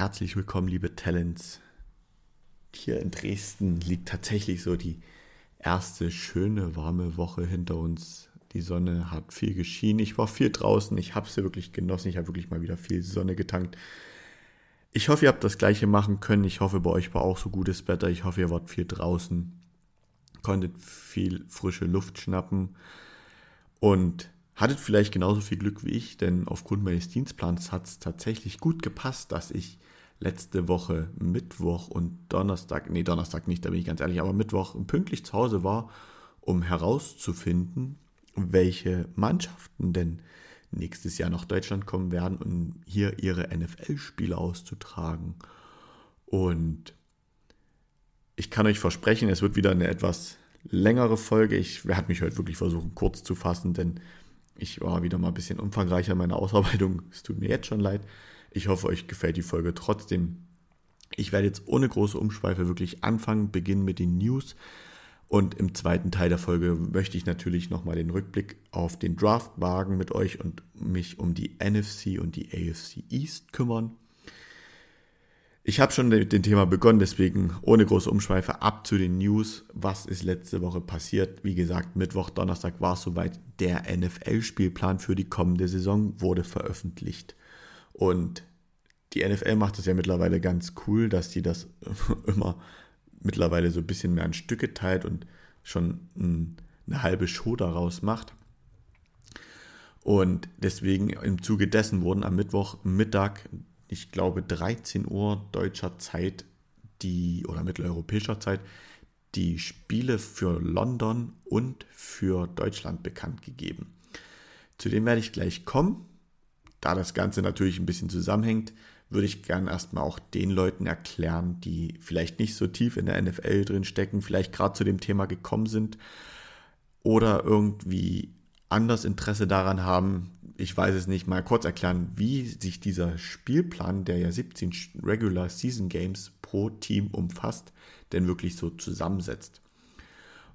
Herzlich willkommen, liebe Talents. Hier in Dresden liegt tatsächlich so die erste schöne warme Woche hinter uns. Die Sonne hat viel geschienen. Ich war viel draußen. Ich habe sie wirklich genossen. Ich habe wirklich mal wieder viel Sonne getankt. Ich hoffe, ihr habt das gleiche machen können. Ich hoffe, bei euch war auch so gutes Wetter. Ich hoffe, ihr wart viel draußen, konntet viel frische Luft schnappen und Hattet vielleicht genauso viel Glück wie ich, denn aufgrund meines Dienstplans hat es tatsächlich gut gepasst, dass ich letzte Woche Mittwoch und Donnerstag, nee, Donnerstag nicht, da bin ich ganz ehrlich, aber Mittwoch pünktlich zu Hause war, um herauszufinden, welche Mannschaften denn nächstes Jahr nach Deutschland kommen werden, um hier ihre NFL-Spiele auszutragen. Und ich kann euch versprechen, es wird wieder eine etwas längere Folge. Ich werde mich heute wirklich versuchen, kurz zu fassen, denn ich war wieder mal ein bisschen umfangreicher in meiner Ausarbeitung. Es tut mir jetzt schon leid. Ich hoffe, euch gefällt die Folge trotzdem. Ich werde jetzt ohne große Umschweife wirklich anfangen, beginnen mit den News. Und im zweiten Teil der Folge möchte ich natürlich nochmal den Rückblick auf den Draft wagen mit euch und mich um die NFC und die AFC East kümmern. Ich habe schon mit dem Thema begonnen, deswegen ohne große Umschweife ab zu den News. Was ist letzte Woche passiert? Wie gesagt, Mittwoch, Donnerstag war es soweit. Der NFL-Spielplan für die kommende Saison wurde veröffentlicht. Und die NFL macht das ja mittlerweile ganz cool, dass die das immer mittlerweile so ein bisschen mehr in Stücke teilt und schon eine halbe Show daraus macht. Und deswegen im Zuge dessen wurden am Mittwochmittag ich glaube, 13 Uhr deutscher Zeit, die, oder mitteleuropäischer Zeit, die Spiele für London und für Deutschland bekannt gegeben. Zu dem werde ich gleich kommen. Da das Ganze natürlich ein bisschen zusammenhängt, würde ich gerne erstmal auch den Leuten erklären, die vielleicht nicht so tief in der NFL drin stecken, vielleicht gerade zu dem Thema gekommen sind oder irgendwie anders Interesse daran haben, ich weiß es nicht, mal kurz erklären, wie sich dieser Spielplan, der ja 17 Regular Season Games pro Team umfasst, denn wirklich so zusammensetzt.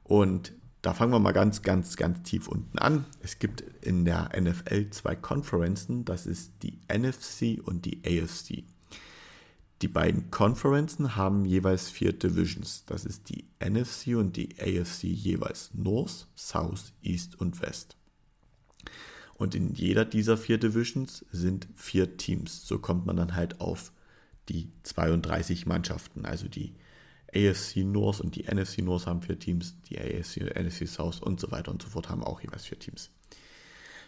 Und da fangen wir mal ganz, ganz, ganz tief unten an. Es gibt in der NFL zwei Conferenzen, das ist die NFC und die AFC. Die beiden Conferenzen haben jeweils vier Divisions. Das ist die NFC und die AFC jeweils North, South, East und West. Und in jeder dieser vier Divisions sind vier Teams. So kommt man dann halt auf die 32 Mannschaften. Also die AFC North und die NFC North haben vier Teams, die AFC NFC South und so weiter und so fort haben auch jeweils vier Teams.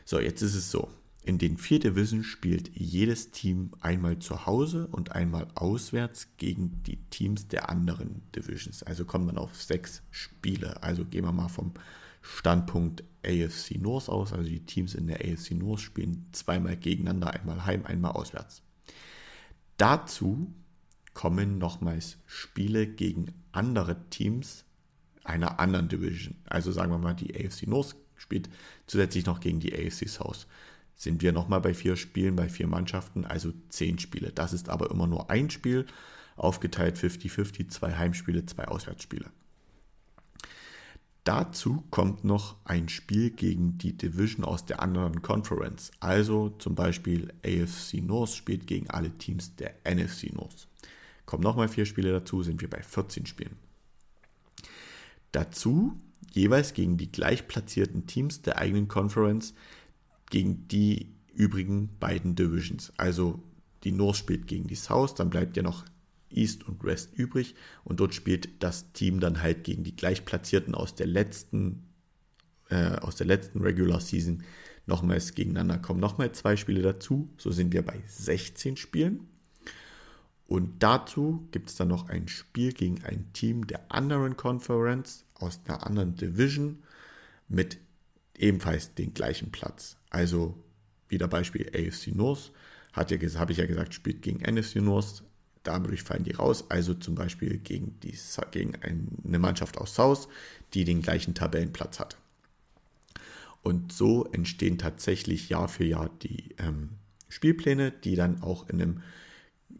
So, jetzt ist es so. In den vier Divisions spielt jedes Team einmal zu Hause und einmal auswärts gegen die Teams der anderen Divisions. Also kommt man auf sechs Spiele. Also gehen wir mal vom Standpunkt AFC North aus. Also die Teams in der AFC North spielen zweimal gegeneinander, einmal heim, einmal auswärts. Dazu kommen nochmals Spiele gegen andere Teams einer anderen Division. Also sagen wir mal, die AFC North spielt zusätzlich noch gegen die AFC South. Sind wir nochmal bei vier Spielen, bei vier Mannschaften, also zehn Spiele. Das ist aber immer nur ein Spiel, aufgeteilt 50-50, zwei Heimspiele, zwei Auswärtsspiele. Dazu kommt noch ein Spiel gegen die Division aus der anderen Conference. Also zum Beispiel AFC North spielt gegen alle Teams der NFC North. Kommen nochmal vier Spiele dazu, sind wir bei 14 Spielen. Dazu jeweils gegen die gleichplatzierten Teams der eigenen Conference, gegen die übrigen beiden Divisions. Also die North spielt gegen die South, dann bleibt ja noch East und West übrig und dort spielt das Team dann halt gegen die gleichplatzierten aus der letzten äh, aus der letzten Regular Season nochmals gegeneinander kommen nochmal zwei Spiele dazu, so sind wir bei 16 Spielen. Und dazu gibt es dann noch ein Spiel gegen ein Team der anderen Conference aus einer anderen Division mit ebenfalls den gleichen Platz. Also wieder Beispiel AFC North, habe ich ja gesagt, spielt gegen NFC North, dadurch fallen die raus. Also zum Beispiel gegen, die, gegen eine Mannschaft aus South, die den gleichen Tabellenplatz hat. Und so entstehen tatsächlich Jahr für Jahr die ähm, Spielpläne, die dann auch in einem,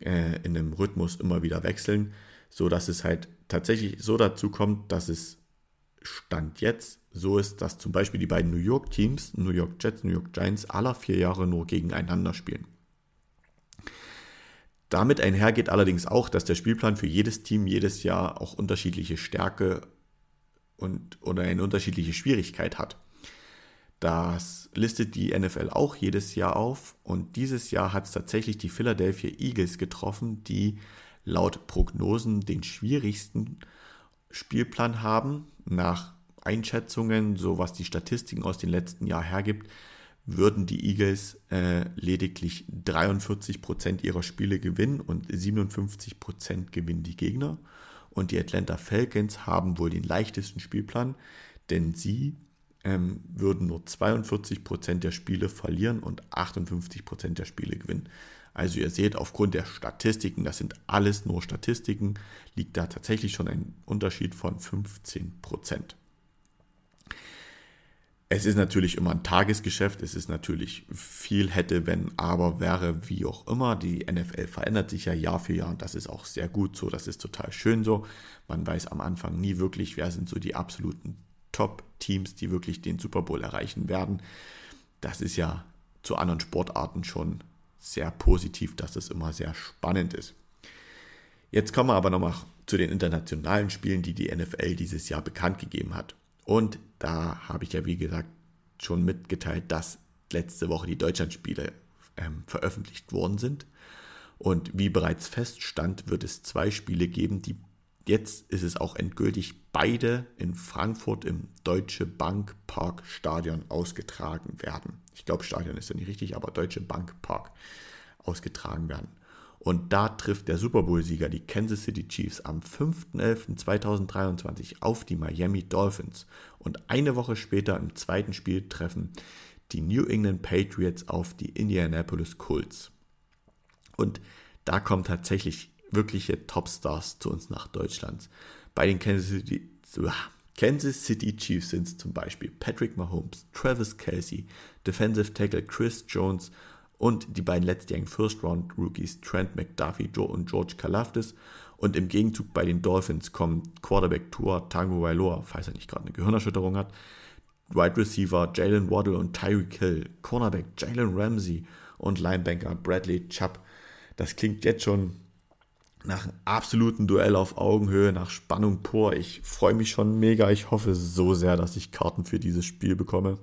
äh, in einem Rhythmus immer wieder wechseln, so dass es halt tatsächlich so dazu kommt, dass es Stand jetzt so ist, dass zum Beispiel die beiden New York Teams, New York Jets, New York Giants, aller vier Jahre nur gegeneinander spielen. Damit einher geht allerdings auch, dass der Spielplan für jedes Team jedes Jahr auch unterschiedliche Stärke und oder eine unterschiedliche Schwierigkeit hat. Das listet die NFL auch jedes Jahr auf und dieses Jahr hat es tatsächlich die Philadelphia Eagles getroffen, die laut Prognosen den schwierigsten Spielplan haben. Nach Einschätzungen, so was die Statistiken aus den letzten Jahren hergibt, würden die Eagles äh, lediglich 43 Prozent ihrer Spiele gewinnen und 57 Prozent gewinnen die Gegner. Und die Atlanta Falcons haben wohl den leichtesten Spielplan, denn sie ähm, würden nur 42 Prozent der Spiele verlieren und 58 Prozent der Spiele gewinnen. Also ihr seht, aufgrund der Statistiken, das sind alles nur Statistiken, liegt da tatsächlich schon ein Unterschied von 15%. Prozent. Es ist natürlich immer ein Tagesgeschäft, es ist natürlich viel hätte, wenn, aber wäre, wie auch immer. Die NFL verändert sich ja Jahr für Jahr und das ist auch sehr gut so, das ist total schön so. Man weiß am Anfang nie wirklich, wer sind so die absoluten Top-Teams, die wirklich den Super Bowl erreichen werden. Das ist ja zu anderen Sportarten schon sehr positiv, dass es immer sehr spannend ist. Jetzt kommen wir aber nochmal zu den internationalen Spielen, die die NFL dieses Jahr bekannt gegeben hat. Und da habe ich ja, wie gesagt, schon mitgeteilt, dass letzte Woche die Deutschlandspiele ähm, veröffentlicht worden sind. Und wie bereits feststand, wird es zwei Spiele geben, die jetzt ist es auch endgültig beide in Frankfurt im Deutsche Bank Park Stadion ausgetragen werden. Ich glaube, Stadion ist ja nicht richtig, aber Deutsche Bank Park ausgetragen werden. Und da trifft der Super Bowl-Sieger, die Kansas City Chiefs, am 5.11.2023 auf die Miami Dolphins. Und eine Woche später im zweiten Spiel treffen die New England Patriots auf die Indianapolis Colts. Und da kommen tatsächlich wirkliche Topstars zu uns nach Deutschland. Bei den Kansas City, Kansas City Chiefs sind es zum Beispiel Patrick Mahomes, Travis Kelsey, Defensive Tackle Chris Jones und die beiden letztjährigen First-Round-Rookies Trent McDuffie und George Kalafdis. Und im Gegenzug bei den Dolphins kommen Quarterback Tour Tango Wailoa, falls er nicht gerade eine Gehirnerschütterung hat, Wide Receiver Jalen Waddle und Tyreek Hill, Cornerback Jalen Ramsey und Linebanker Bradley Chubb. Das klingt jetzt schon nach einem absoluten Duell auf Augenhöhe, nach Spannung pur. Ich freue mich schon mega. Ich hoffe so sehr, dass ich Karten für dieses Spiel bekomme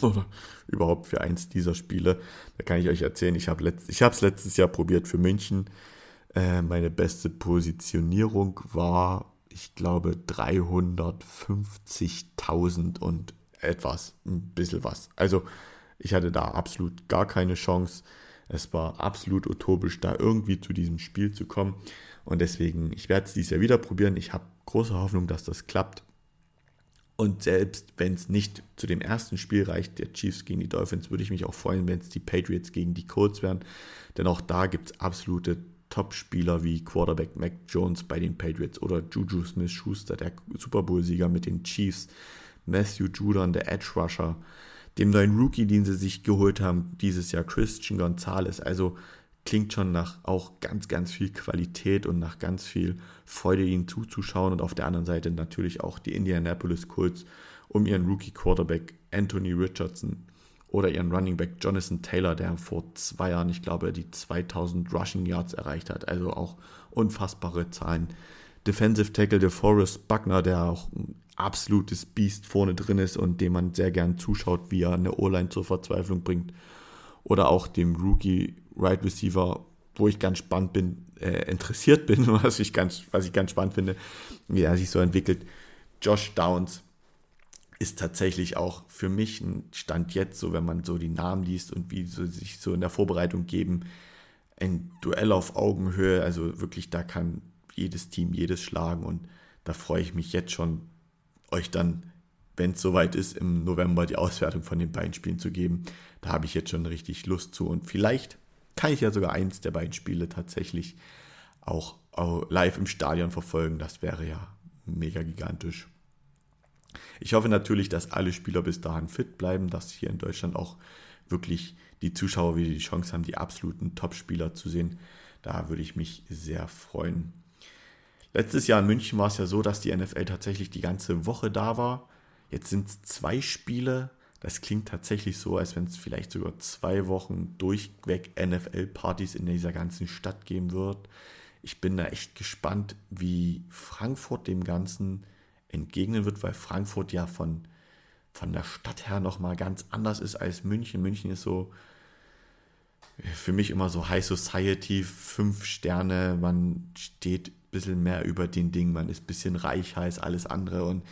oder überhaupt für eins dieser Spiele. Da kann ich euch erzählen, ich habe es letzt, letztes Jahr probiert für München. Äh, meine beste Positionierung war, ich glaube, 350.000 und etwas, ein bisschen was. Also ich hatte da absolut gar keine Chance. Es war absolut utopisch, da irgendwie zu diesem Spiel zu kommen. Und deswegen, ich werde es dieses Jahr wieder probieren. Ich habe große Hoffnung, dass das klappt. Und selbst wenn es nicht zu dem ersten Spiel reicht, der Chiefs gegen die Dolphins, würde ich mich auch freuen, wenn es die Patriots gegen die Colts wären. Denn auch da gibt es absolute Top-Spieler wie Quarterback Mac Jones bei den Patriots oder Juju Smith-Schuster, der Super Bowl-Sieger mit den Chiefs, Matthew Judon, der Edge Rusher, dem neuen Rookie, den sie sich geholt haben, dieses Jahr Christian Gonzalez. Also klingt schon nach auch ganz, ganz viel Qualität und nach ganz viel Freude, ihnen zuzuschauen. Und auf der anderen Seite natürlich auch die Indianapolis Colts um ihren Rookie Quarterback Anthony Richardson oder ihren Running Back Jonathan Taylor, der vor zwei Jahren, ich glaube, die 2000 Rushing Yards erreicht hat. Also auch unfassbare Zahlen. Defensive Tackle DeForest Buckner, der auch absolutes Biest vorne drin ist und dem man sehr gern zuschaut, wie er eine O-Line zur Verzweiflung bringt. Oder auch dem Rookie Right Receiver, wo ich ganz spannend bin, äh, interessiert bin, was ich, ganz, was ich ganz spannend finde, wie er sich so entwickelt. Josh Downs ist tatsächlich auch für mich ein Stand jetzt, so wenn man so die Namen liest und wie sie sich so in der Vorbereitung geben, ein Duell auf Augenhöhe. Also wirklich, da kann jedes Team jedes schlagen und da freue ich mich jetzt schon, euch dann, wenn es soweit ist, im November die Auswertung von den beiden Spielen zu geben. Da habe ich jetzt schon richtig Lust zu und vielleicht kann ich ja sogar eins der beiden Spiele tatsächlich auch live im Stadion verfolgen. Das wäre ja mega gigantisch. Ich hoffe natürlich, dass alle Spieler bis dahin fit bleiben, dass hier in Deutschland auch wirklich die Zuschauer wieder die Chance haben, die absoluten Top-Spieler zu sehen. Da würde ich mich sehr freuen. Letztes Jahr in München war es ja so, dass die NFL tatsächlich die ganze Woche da war. Jetzt sind es zwei Spiele Das klingt tatsächlich so, als wenn es vielleicht sogar zwei Wochen durchweg NFL-Partys in dieser ganzen Stadt geben wird. Ich bin da echt gespannt, wie Frankfurt dem Ganzen entgegnen wird, weil Frankfurt ja von, von der Stadt her nochmal ganz anders ist als München. München ist so für mich immer so High Society, fünf Sterne, man steht bisschen mehr über den Ding, man ist ein bisschen reicher als alles andere und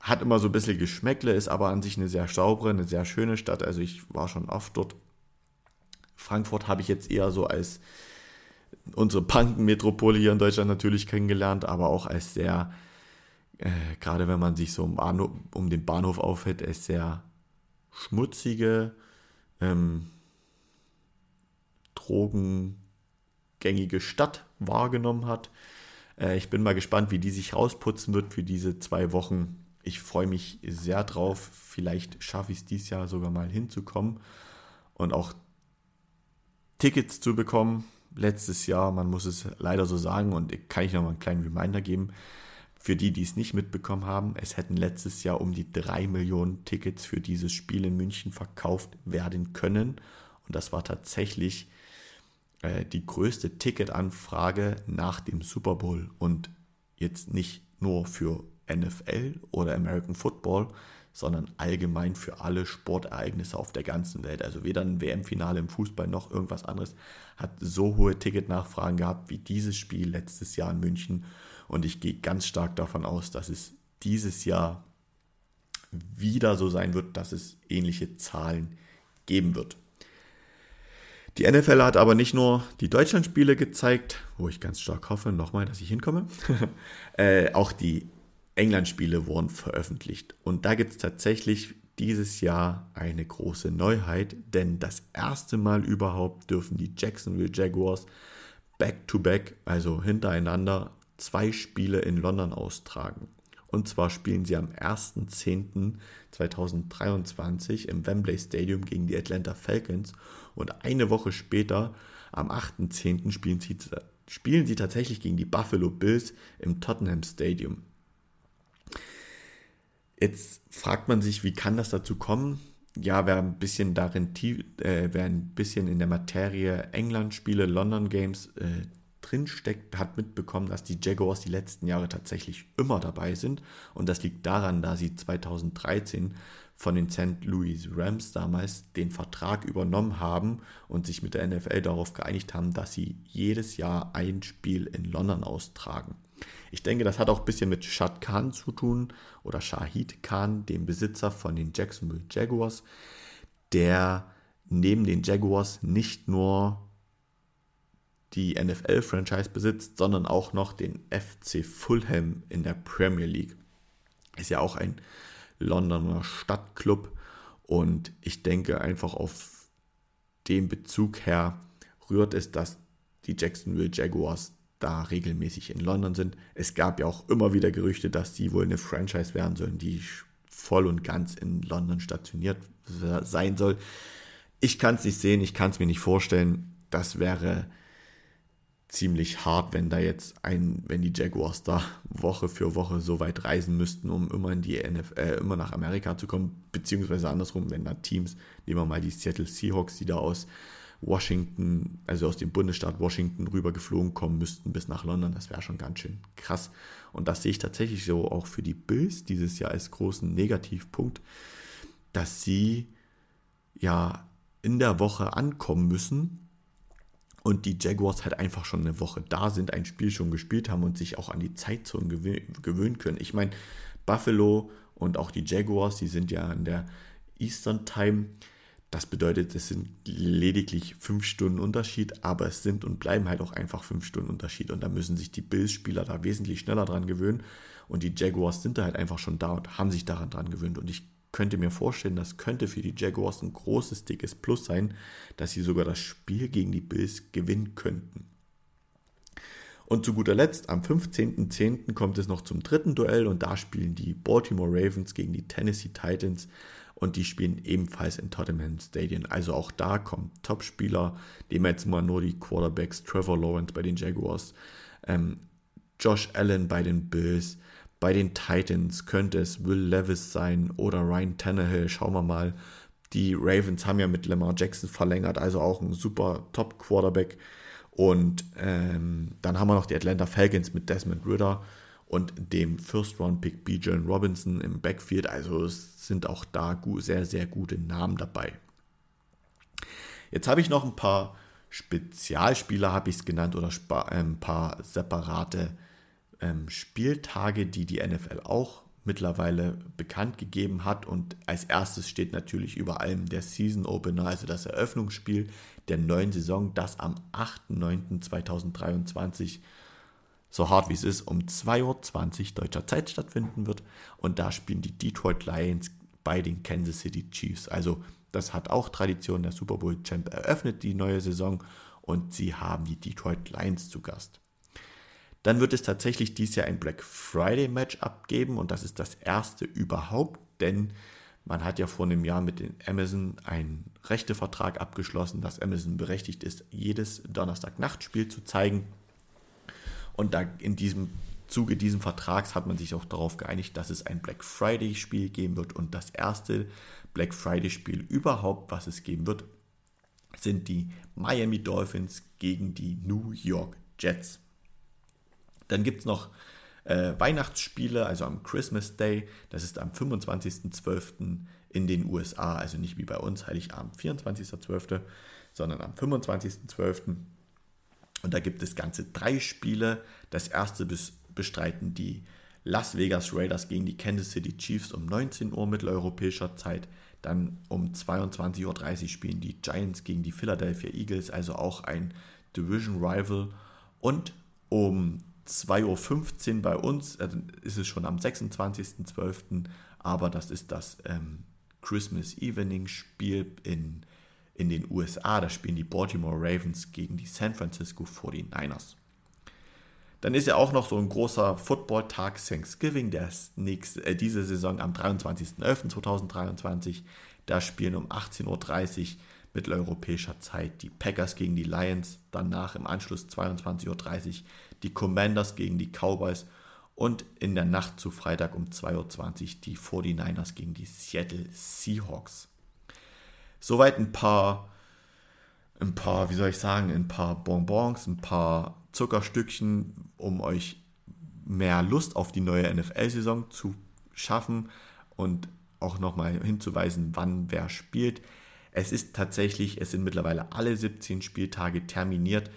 hat immer so ein bisschen Geschmäckle, ist aber an sich eine sehr saubere, eine sehr schöne Stadt. Also ich war schon oft dort. Frankfurt habe ich jetzt eher so als unsere Punkenmetropole hier in Deutschland natürlich kennengelernt, aber auch als sehr, äh, gerade wenn man sich so um, Bahnhof, um den Bahnhof aufhält, als sehr schmutzige, ähm, drogengängige Stadt wahrgenommen hat. Äh, ich bin mal gespannt, wie die sich rausputzen wird für diese zwei Wochen ich freue mich sehr drauf. Vielleicht schaffe ich es dieses Jahr sogar mal hinzukommen und auch Tickets zu bekommen. Letztes Jahr, man muss es leider so sagen, und kann ich noch mal einen kleinen Reminder geben. Für die, die es nicht mitbekommen haben, es hätten letztes Jahr um die drei Millionen Tickets für dieses Spiel in München verkauft werden können. Und das war tatsächlich äh, die größte Ticketanfrage nach dem Super Bowl. Und jetzt nicht nur für NFL oder American Football, sondern allgemein für alle Sportereignisse auf der ganzen Welt. Also weder ein WM-Finale im Fußball noch irgendwas anderes hat so hohe Ticketnachfragen gehabt wie dieses Spiel letztes Jahr in München. Und ich gehe ganz stark davon aus, dass es dieses Jahr wieder so sein wird, dass es ähnliche Zahlen geben wird. Die NFL hat aber nicht nur die Deutschlandspiele gezeigt, wo ich ganz stark hoffe, nochmal, dass ich hinkomme, äh, auch die England-Spiele wurden veröffentlicht. Und da gibt es tatsächlich dieses Jahr eine große Neuheit, denn das erste Mal überhaupt dürfen die Jacksonville Jaguars back-to-back, also hintereinander, zwei Spiele in London austragen. Und zwar spielen sie am 1.10.2023 im Wembley Stadium gegen die Atlanta Falcons und eine Woche später, am 8.10., spielen sie, spielen sie tatsächlich gegen die Buffalo Bills im Tottenham Stadium. Jetzt fragt man sich, wie kann das dazu kommen? Ja, wer ein bisschen darin äh, wer ein bisschen in der Materie England-Spiele, London Games äh, drinsteckt, hat mitbekommen, dass die Jaguars die letzten Jahre tatsächlich immer dabei sind. Und das liegt daran, da sie 2013 von den St. Louis Rams damals den Vertrag übernommen haben und sich mit der NFL darauf geeinigt haben, dass sie jedes Jahr ein Spiel in London austragen. Ich denke, das hat auch ein bisschen mit Shad Khan zu tun oder Shahid Khan, dem Besitzer von den Jacksonville Jaguars, der neben den Jaguars nicht nur die NFL-Franchise besitzt, sondern auch noch den FC Fulham in der Premier League. Ist ja auch ein Londoner Stadtclub und ich denke einfach auf den Bezug her rührt es, dass die Jacksonville Jaguars da regelmäßig in London sind. Es gab ja auch immer wieder Gerüchte, dass die wohl eine Franchise werden sollen, die voll und ganz in London stationiert sein soll. Ich kann es nicht sehen, ich kann es mir nicht vorstellen. Das wäre ziemlich hart, wenn da jetzt ein, wenn die Jaguars da Woche für Woche so weit reisen müssten, um immer in die NFL, äh, immer nach Amerika zu kommen, beziehungsweise andersrum, wenn da Teams, nehmen wir mal die Seattle Seahawks, die da aus Washington, also aus dem Bundesstaat Washington rüber geflogen kommen müssten bis nach London. Das wäre schon ganz schön krass. Und das sehe ich tatsächlich so auch für die Bills dieses Jahr als großen Negativpunkt, dass sie ja in der Woche ankommen müssen und die Jaguars halt einfach schon eine Woche da sind, ein Spiel schon gespielt haben und sich auch an die Zeitzone gewöhnen können. Ich meine, Buffalo und auch die Jaguars, die sind ja in der Eastern Time das bedeutet, es sind lediglich fünf Stunden Unterschied, aber es sind und bleiben halt auch einfach fünf Stunden Unterschied. Und da müssen sich die Bills-Spieler da wesentlich schneller dran gewöhnen. Und die Jaguars sind da halt einfach schon da und haben sich daran dran gewöhnt. Und ich könnte mir vorstellen, das könnte für die Jaguars ein großes, dickes Plus sein, dass sie sogar das Spiel gegen die Bills gewinnen könnten. Und zu guter Letzt, am 15.10. kommt es noch zum dritten Duell und da spielen die Baltimore Ravens gegen die Tennessee Titans und die spielen ebenfalls in Tottenham Stadium. Also auch da kommen Top-Spieler, nehmen jetzt mal nur die Quarterbacks, Trevor Lawrence bei den Jaguars, ähm, Josh Allen bei den Bills, Bei den Titans könnte es Will Levis sein oder Ryan Tannehill. Schauen wir mal. Die Ravens haben ja mit Lamar Jackson verlängert, also auch ein super Top-Quarterback. Und ähm, dann haben wir noch die Atlanta Falcons mit Desmond Ritter und dem First-Round-Pick B. John Robinson im Backfield. Also es sind auch da sehr, sehr gute Namen dabei. Jetzt habe ich noch ein paar Spezialspieler, habe ich es genannt, oder äh, ein paar separate ähm, Spieltage, die die NFL auch mittlerweile bekannt gegeben hat. Und als erstes steht natürlich über allem der Season Opener, also das Eröffnungsspiel der neuen Saison, das am 8.9.2023, so hart wie es ist, um 2.20 Uhr deutscher Zeit stattfinden wird. Und da spielen die Detroit Lions bei den Kansas City Chiefs. Also das hat auch Tradition. Der Super Bowl Champ eröffnet die neue Saison und sie haben die Detroit Lions zu Gast. Dann wird es tatsächlich dieses Jahr ein Black Friday Match abgeben und das ist das erste überhaupt, denn man hat ja vor einem Jahr mit den Amazon einen Rechtevertrag abgeschlossen, dass Amazon berechtigt ist, jedes Donnerstag-Nachtspiel zu zeigen. Und da in diesem Zuge dieses Vertrags hat man sich auch darauf geeinigt, dass es ein Black Friday-Spiel geben wird. Und das erste Black Friday-Spiel überhaupt, was es geben wird, sind die Miami Dolphins gegen die New York Jets. Dann gibt es noch äh, Weihnachtsspiele, also am Christmas Day. Das ist am 25.12. in den USA, also nicht wie bei uns, Heiligabend 24.12., sondern am 25.12. Und da gibt es ganze drei Spiele. Das erste bestreiten die Las Vegas Raiders gegen die Kansas City Chiefs um 19 Uhr mitteleuropäischer Zeit. Dann um 22.30 Uhr spielen die Giants gegen die Philadelphia Eagles, also auch ein Division Rival. Und um 2.15 Uhr bei uns, äh, ist es schon am 26.12., aber das ist das ähm, Christmas Evening Spiel in, in den USA. Da spielen die Baltimore Ravens gegen die San Francisco 49ers. Dann ist ja auch noch so ein großer Football-Tag Thanksgiving, der ist nächste, äh, diese Saison am 23.11.2023. Da spielen um 18.30 Uhr mitteleuropäischer Zeit die Packers gegen die Lions, danach im Anschluss 22.30 Uhr die Commanders gegen die Cowboys und in der Nacht zu Freitag um 2.20 Uhr die 49ers gegen die Seattle Seahawks. Soweit ein paar, ein paar, wie soll ich sagen, ein paar Bonbons, ein paar Zuckerstückchen, um euch mehr Lust auf die neue NFL-Saison zu schaffen und auch nochmal hinzuweisen, wann wer spielt. Es ist tatsächlich, es sind mittlerweile alle 17 Spieltage terminiert.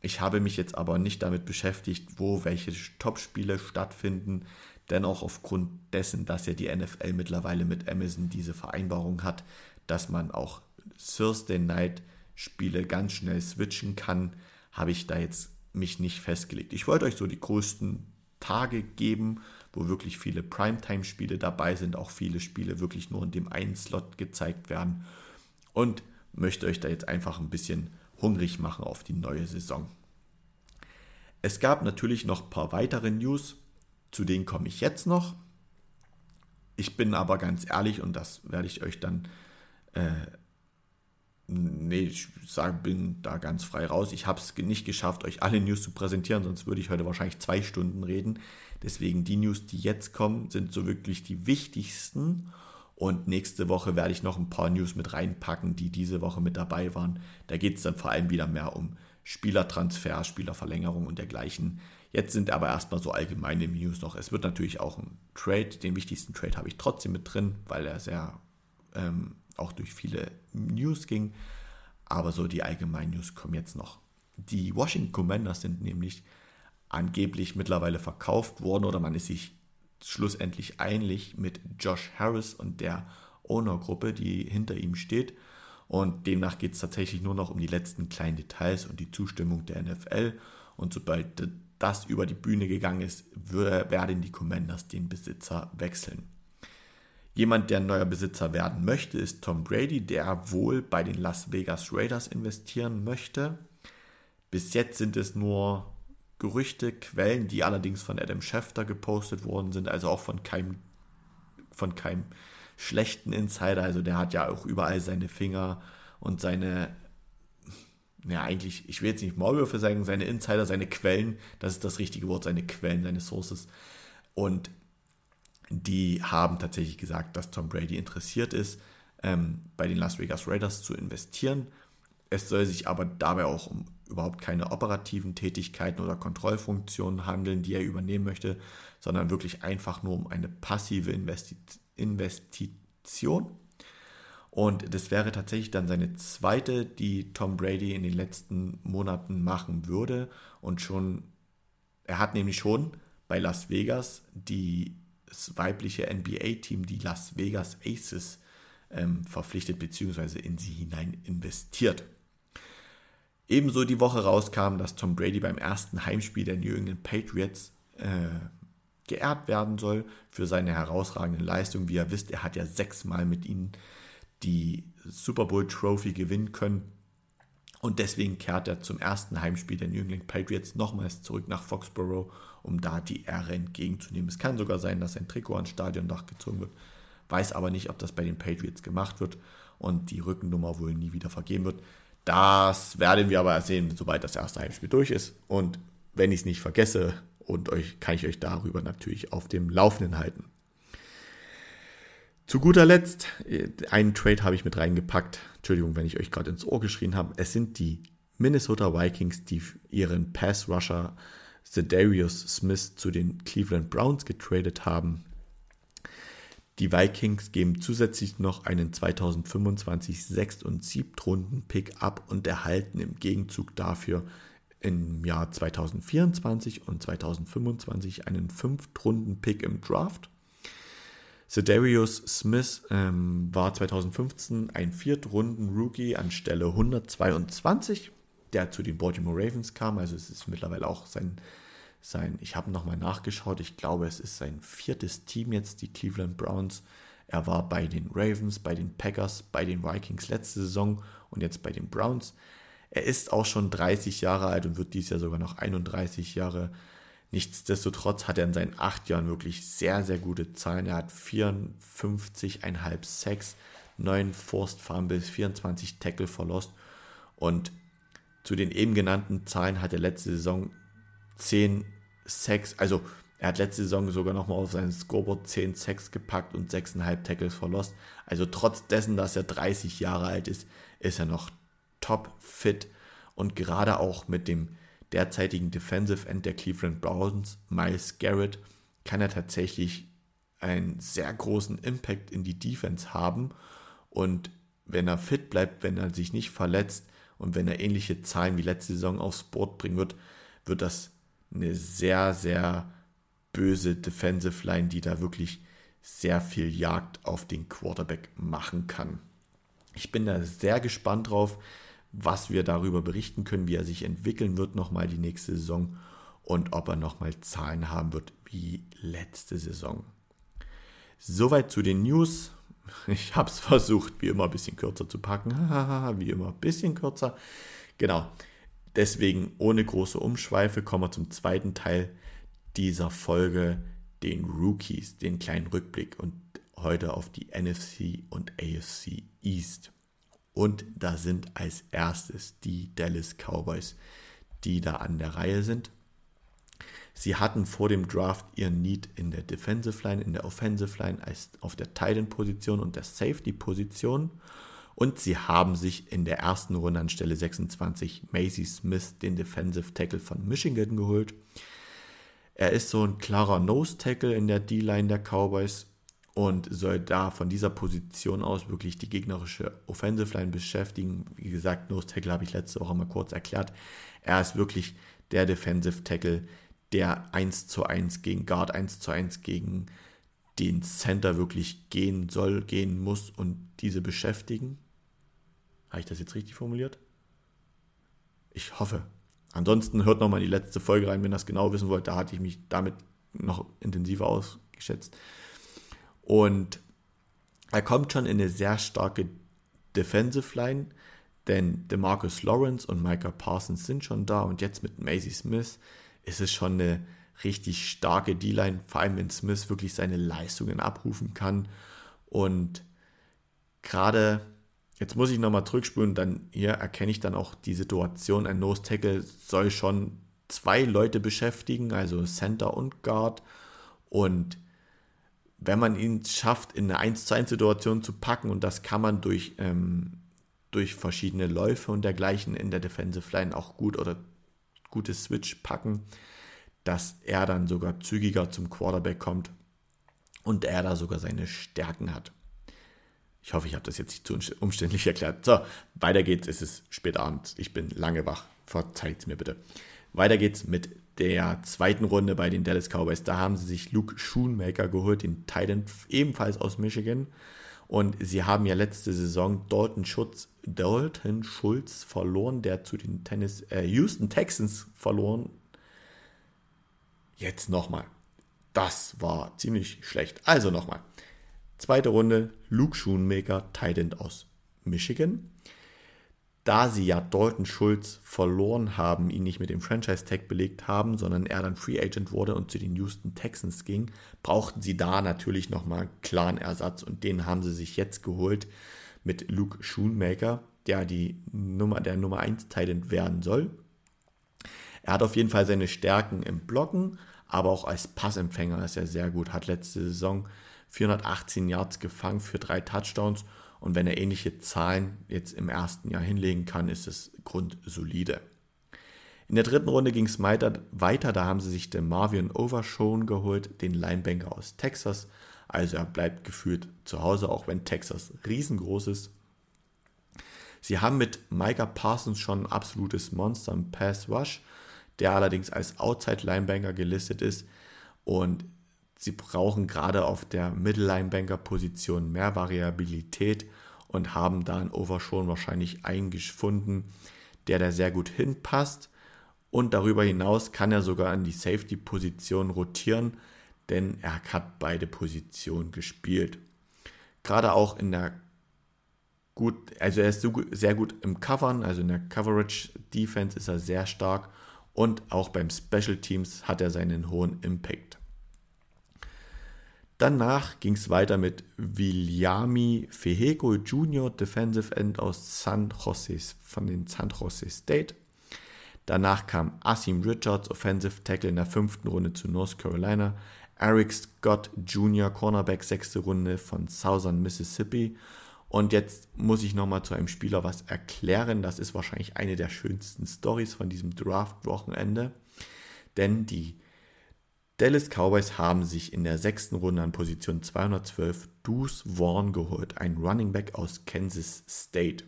Ich habe mich jetzt aber nicht damit beschäftigt, wo welche Topspiele stattfinden, denn auch aufgrund dessen, dass ja die NFL mittlerweile mit Amazon diese Vereinbarung hat, dass man auch Thursday Night Spiele ganz schnell switchen kann, habe ich da jetzt mich nicht festgelegt. Ich wollte euch so die größten Tage geben, wo wirklich viele Primetime-Spiele dabei sind, auch viele Spiele wirklich nur in dem einen Slot gezeigt werden und möchte euch da jetzt einfach ein bisschen hungrig machen auf die neue Saison. Es gab natürlich noch ein paar weitere News, zu denen komme ich jetzt noch. Ich bin aber ganz ehrlich und das werde ich euch dann, äh, nee, ich sage, bin da ganz frei raus. Ich habe es nicht geschafft, euch alle News zu präsentieren, sonst würde ich heute wahrscheinlich zwei Stunden reden. Deswegen die News, die jetzt kommen, sind so wirklich die wichtigsten und nächste Woche werde ich noch ein paar News mit reinpacken, die diese Woche mit dabei waren. Da geht es dann vor allem wieder mehr um Spielertransfer, Spielerverlängerung und dergleichen. Jetzt sind aber erstmal so allgemeine News noch. Es wird natürlich auch ein Trade, den wichtigsten Trade habe ich trotzdem mit drin, weil er sehr ähm, auch durch viele News ging. Aber so die allgemeinen News kommen jetzt noch. Die Washington Commanders sind nämlich angeblich mittlerweile verkauft worden oder man ist sich schlussendlich einig mit Josh Harris und der Owner-Gruppe, die hinter ihm steht. Und demnach geht es tatsächlich nur noch um die letzten kleinen Details und die Zustimmung der NFL. Und sobald das über die Bühne gegangen ist, werden die Commanders den Besitzer wechseln. Jemand, der neuer Besitzer werden möchte, ist Tom Brady, der wohl bei den Las Vegas Raiders investieren möchte. Bis jetzt sind es nur Gerüchte, Quellen, die allerdings von Adam Schefter gepostet worden sind, also auch von keinem, von keinem schlechten Insider. Also der hat ja auch überall seine Finger und seine, ja eigentlich, ich will jetzt nicht Maulwürfe sagen, seine Insider, seine Quellen, das ist das richtige Wort, seine Quellen, seine Sources. Und die haben tatsächlich gesagt, dass Tom Brady interessiert ist, ähm, bei den Las Vegas Raiders zu investieren. Es soll sich aber dabei auch um überhaupt keine operativen Tätigkeiten oder Kontrollfunktionen handeln, die er übernehmen möchte, sondern wirklich einfach nur um eine passive Investi Investition. Und das wäre tatsächlich dann seine zweite, die Tom Brady in den letzten Monaten machen würde. Und schon, er hat nämlich schon bei Las Vegas die, das weibliche NBA-Team, die Las Vegas Aces, ähm, verpflichtet bzw. in sie hinein investiert. Ebenso die Woche rauskam, dass Tom Brady beim ersten Heimspiel der New England Patriots äh, geehrt werden soll für seine herausragenden Leistungen. Wie ihr wisst, er hat ja sechsmal mit ihnen die Super Bowl Trophy gewinnen können. Und deswegen kehrt er zum ersten Heimspiel der New England Patriots nochmals zurück nach Foxborough, um da die Ehre entgegenzunehmen. Es kann sogar sein, dass sein Trikot ans Stadiondach gezogen wird. Weiß aber nicht, ob das bei den Patriots gemacht wird und die Rückennummer wohl nie wieder vergeben wird. Das werden wir aber sehen, sobald das erste Heimspiel durch ist. Und wenn ich es nicht vergesse, und euch kann ich euch darüber natürlich auf dem Laufenden halten. Zu guter Letzt, einen Trade habe ich mit reingepackt. Entschuldigung, wenn ich euch gerade ins Ohr geschrien habe. Es sind die Minnesota Vikings, die ihren Pass-Rusher Zedarius Smith zu den Cleveland Browns getradet haben. Die Vikings geben zusätzlich noch einen 2025 6. und 7. Runden Pick ab und erhalten im Gegenzug dafür im Jahr 2024 und 2025 einen 5. Runden Pick im Draft. Cedarius Smith ähm, war 2015 ein Viertrunden-Rookie anstelle 122, der zu den Baltimore Ravens kam. Also es ist mittlerweile auch sein sein, ich habe nochmal nachgeschaut, ich glaube, es ist sein viertes Team jetzt, die Cleveland Browns. Er war bei den Ravens, bei den Packers, bei den Vikings letzte Saison und jetzt bei den Browns. Er ist auch schon 30 Jahre alt und wird dieses Jahr sogar noch 31 Jahre. Nichtsdestotrotz hat er in seinen acht Jahren wirklich sehr, sehr gute Zahlen. Er hat 54,5 Sacks, 9 Forced Fumbles, 24 Tackle verlost und zu den eben genannten Zahlen hat er letzte Saison 10 Sacks, also er hat letzte Saison sogar nochmal auf seinen Scoreboard 10 Sacks gepackt und 6,5 Tackles verlost. Also trotz dessen, dass er 30 Jahre alt ist, ist er noch top fit und gerade auch mit dem derzeitigen Defensive End der Cleveland Browns, Miles Garrett, kann er tatsächlich einen sehr großen Impact in die Defense haben und wenn er fit bleibt, wenn er sich nicht verletzt und wenn er ähnliche Zahlen wie letzte Saison aufs Board bringen wird, wird das eine sehr, sehr böse Defensive Line, die da wirklich sehr viel Jagd auf den Quarterback machen kann. Ich bin da sehr gespannt drauf, was wir darüber berichten können, wie er sich entwickeln wird nochmal die nächste Saison und ob er nochmal Zahlen haben wird wie letzte Saison. Soweit zu den News. Ich habe es versucht, wie immer ein bisschen kürzer zu packen. wie immer ein bisschen kürzer. Genau. Deswegen ohne große Umschweife kommen wir zum zweiten Teil dieser Folge, den Rookies, den kleinen Rückblick und heute auf die NFC und AFC East. Und da sind als erstes die Dallas Cowboys, die da an der Reihe sind. Sie hatten vor dem Draft ihren Need in der Defensive Line, in der Offensive Line, als auf der Titan Position und der Safety Position und sie haben sich in der ersten Runde an Stelle 26 Macy Smith, den Defensive Tackle von Michigan, geholt. Er ist so ein klarer Nose-Tackle in der D-Line der Cowboys und soll da von dieser Position aus wirklich die gegnerische Offensive Line beschäftigen. Wie gesagt, Nose-Tackle habe ich letzte Woche mal kurz erklärt. Er ist wirklich der Defensive Tackle, der 1 zu 1 gegen Guard, 1 zu 1 gegen den Center wirklich gehen soll, gehen muss und diese beschäftigen. Habe ich das jetzt richtig formuliert? Ich hoffe. Ansonsten hört nochmal die letzte Folge rein, wenn ihr das genau wissen wollt. Da hatte ich mich damit noch intensiver ausgeschätzt. Und er kommt schon in eine sehr starke Defensive Line, denn DeMarcus Lawrence und Micah Parsons sind schon da und jetzt mit Macy Smith ist es schon eine richtig starke D-Line, vor allem wenn Smith wirklich seine Leistungen abrufen kann und gerade Jetzt muss ich nochmal zurückspulen, dann hier erkenne ich dann auch die Situation. Ein Nose Tackle soll schon zwei Leute beschäftigen, also Center und Guard. Und wenn man ihn schafft, in eine 1 zu 1 Situation zu packen, und das kann man durch, ähm, durch verschiedene Läufe und dergleichen in der Defensive Line auch gut oder gute Switch packen, dass er dann sogar zügiger zum Quarterback kommt und er da sogar seine Stärken hat. Ich hoffe, ich habe das jetzt nicht zu umständlich erklärt. So, weiter geht's. Es ist spät abends. Ich bin lange wach. Verzeiht mir bitte. Weiter geht's mit der zweiten Runde bei den Dallas Cowboys. Da haben sie sich Luke Schoonmaker geholt, den Titan ebenfalls aus Michigan. Und sie haben ja letzte Saison Dalton Schultz, Dalton Schultz verloren, der zu den Tennis, äh, Houston Texans verloren. Jetzt nochmal. Das war ziemlich schlecht. Also nochmal. Zweite Runde, Luke Schoonmaker, Titan aus Michigan da sie ja Dalton Schulz verloren haben, ihn nicht mit dem Franchise-Tag belegt haben, sondern er dann Free Agent wurde und zu den Houston Texans ging, brauchten sie da natürlich nochmal klaren Ersatz und den haben sie sich jetzt geholt mit Luke Schoonmaker, der die Nummer, der Nummer 1 Titan werden soll. Er hat auf jeden Fall seine Stärken im Blocken, aber auch als Passempfänger ist er sehr gut, hat letzte Saison 418 Yards gefangen für drei Touchdowns und wenn er ähnliche Zahlen jetzt im ersten Jahr hinlegen kann, ist es grundsolide. In der dritten Runde ging es weiter, da haben sie sich den Marvin Overshone geholt, den Linebanker aus Texas. Also er bleibt gefühlt zu Hause, auch wenn Texas riesengroß ist. Sie haben mit Micah Parsons schon ein absolutes Monster im Pass Rush, der allerdings als Outside Linebanker gelistet ist. Und sie brauchen gerade auf der Mittellinebanker-Position mehr Variabilität und haben da einen Overshown wahrscheinlich eingefunden, der da sehr gut hinpasst. Und darüber hinaus kann er sogar in die Safety-Position rotieren, denn er hat beide Positionen gespielt. Gerade auch in der gut, also er ist sehr gut im Covern, also in der Coverage Defense ist er sehr stark und auch beim Special Teams hat er seinen hohen Impact. Danach ging es weiter mit Viliami Fehego Jr., Defensive End aus San Jose, von den San Jose State. Danach kam Asim Richards, Offensive Tackle in der fünften Runde zu North Carolina. Eric Scott Jr., Cornerback, sechste Runde von Southern Mississippi. Und jetzt muss ich nochmal zu einem Spieler was erklären. Das ist wahrscheinlich eine der schönsten Stories von diesem Draft-Wochenende. Denn die Dallas Cowboys haben sich in der sechsten Runde an Position 212 Deuce Vaughn geholt, ein Running Back aus Kansas State.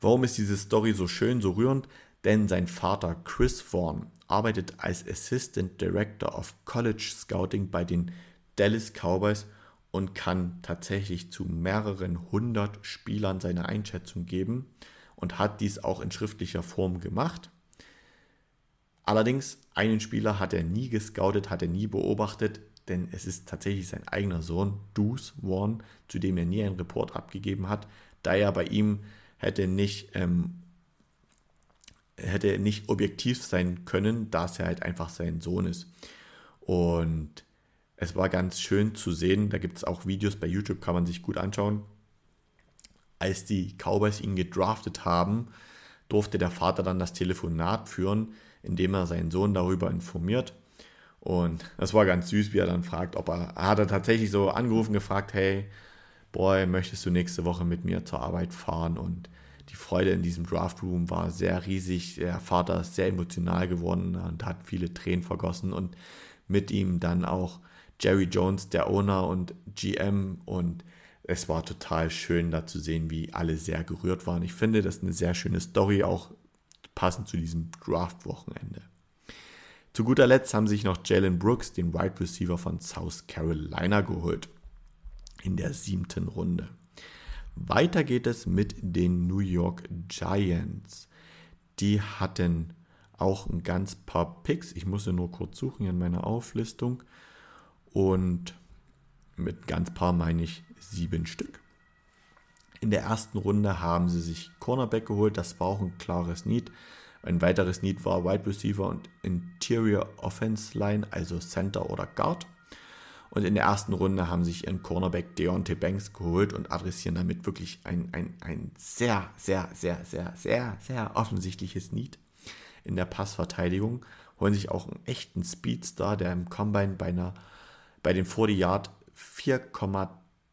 Warum ist diese Story so schön, so rührend? Denn sein Vater Chris Vaughn arbeitet als Assistant Director of College Scouting bei den Dallas Cowboys und kann tatsächlich zu mehreren hundert Spielern seine Einschätzung geben und hat dies auch in schriftlicher Form gemacht. Allerdings, einen Spieler hat er nie gescoutet, hat er nie beobachtet, denn es ist tatsächlich sein eigener Sohn, Deuce Warren, zu dem er nie einen Report abgegeben hat, da er bei ihm hätte nicht, ähm, hätte nicht objektiv sein können, da es ja halt einfach sein Sohn ist. Und es war ganz schön zu sehen, da gibt es auch Videos bei YouTube, kann man sich gut anschauen. Als die Cowboys ihn gedraftet haben, durfte der Vater dann das Telefonat führen, indem er seinen Sohn darüber informiert. Und das war ganz süß, wie er dann fragt, ob er, hat er tatsächlich so angerufen, gefragt, hey, Boy, möchtest du nächste Woche mit mir zur Arbeit fahren? Und die Freude in diesem Draft Room war sehr riesig. Der Vater ist sehr emotional geworden und hat viele Tränen vergossen und mit ihm dann auch Jerry Jones, der Owner und GM und es war total schön da zu sehen, wie alle sehr gerührt waren. Ich finde, das ist eine sehr schöne Story, auch passend zu diesem Draft-Wochenende. Zu guter Letzt haben sich noch Jalen Brooks, den Wide Receiver von South Carolina, geholt. In der siebten Runde. Weiter geht es mit den New York Giants. Die hatten auch ein ganz paar Picks. Ich muss nur kurz suchen in meiner Auflistung. Und mit ganz paar meine ich sieben Stück. In der ersten Runde haben sie sich Cornerback geholt, das war auch ein klares Need. Ein weiteres Need war Wide Receiver und Interior Offense Line, also Center oder Guard. Und in der ersten Runde haben sich ihren Cornerback Deontay Banks geholt und adressieren damit wirklich ein, ein, ein sehr, sehr, sehr, sehr, sehr, sehr offensichtliches Need in der Passverteidigung. Holen sich auch einen echten Speedstar, der im Combine bei einer bei den 40 Yard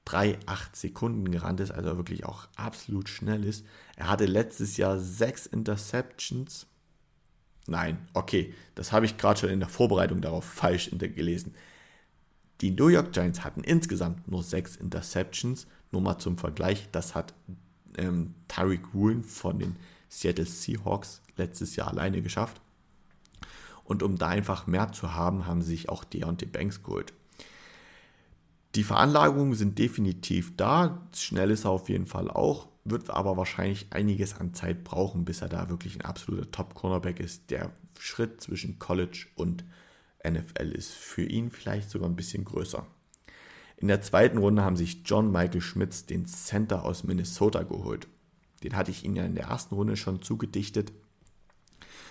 4,38 Sekunden gerannt ist, also wirklich auch absolut schnell ist. Er hatte letztes Jahr sechs Interceptions. Nein, okay, das habe ich gerade schon in der Vorbereitung darauf falsch gelesen. Die New York Giants hatten insgesamt nur sechs Interceptions. Nur mal zum Vergleich, das hat ähm, Tyreek Woolen von den Seattle Seahawks letztes Jahr alleine geschafft. Und um da einfach mehr zu haben, haben sie sich auch Deontay Banks geholt. Die Veranlagungen sind definitiv da. Schnell ist er auf jeden Fall auch, wird aber wahrscheinlich einiges an Zeit brauchen, bis er da wirklich ein absoluter Top-Cornerback ist. Der Schritt zwischen College und NFL ist für ihn vielleicht sogar ein bisschen größer. In der zweiten Runde haben sich John Michael Schmitz den Center aus Minnesota geholt. Den hatte ich Ihnen ja in der ersten Runde schon zugedichtet.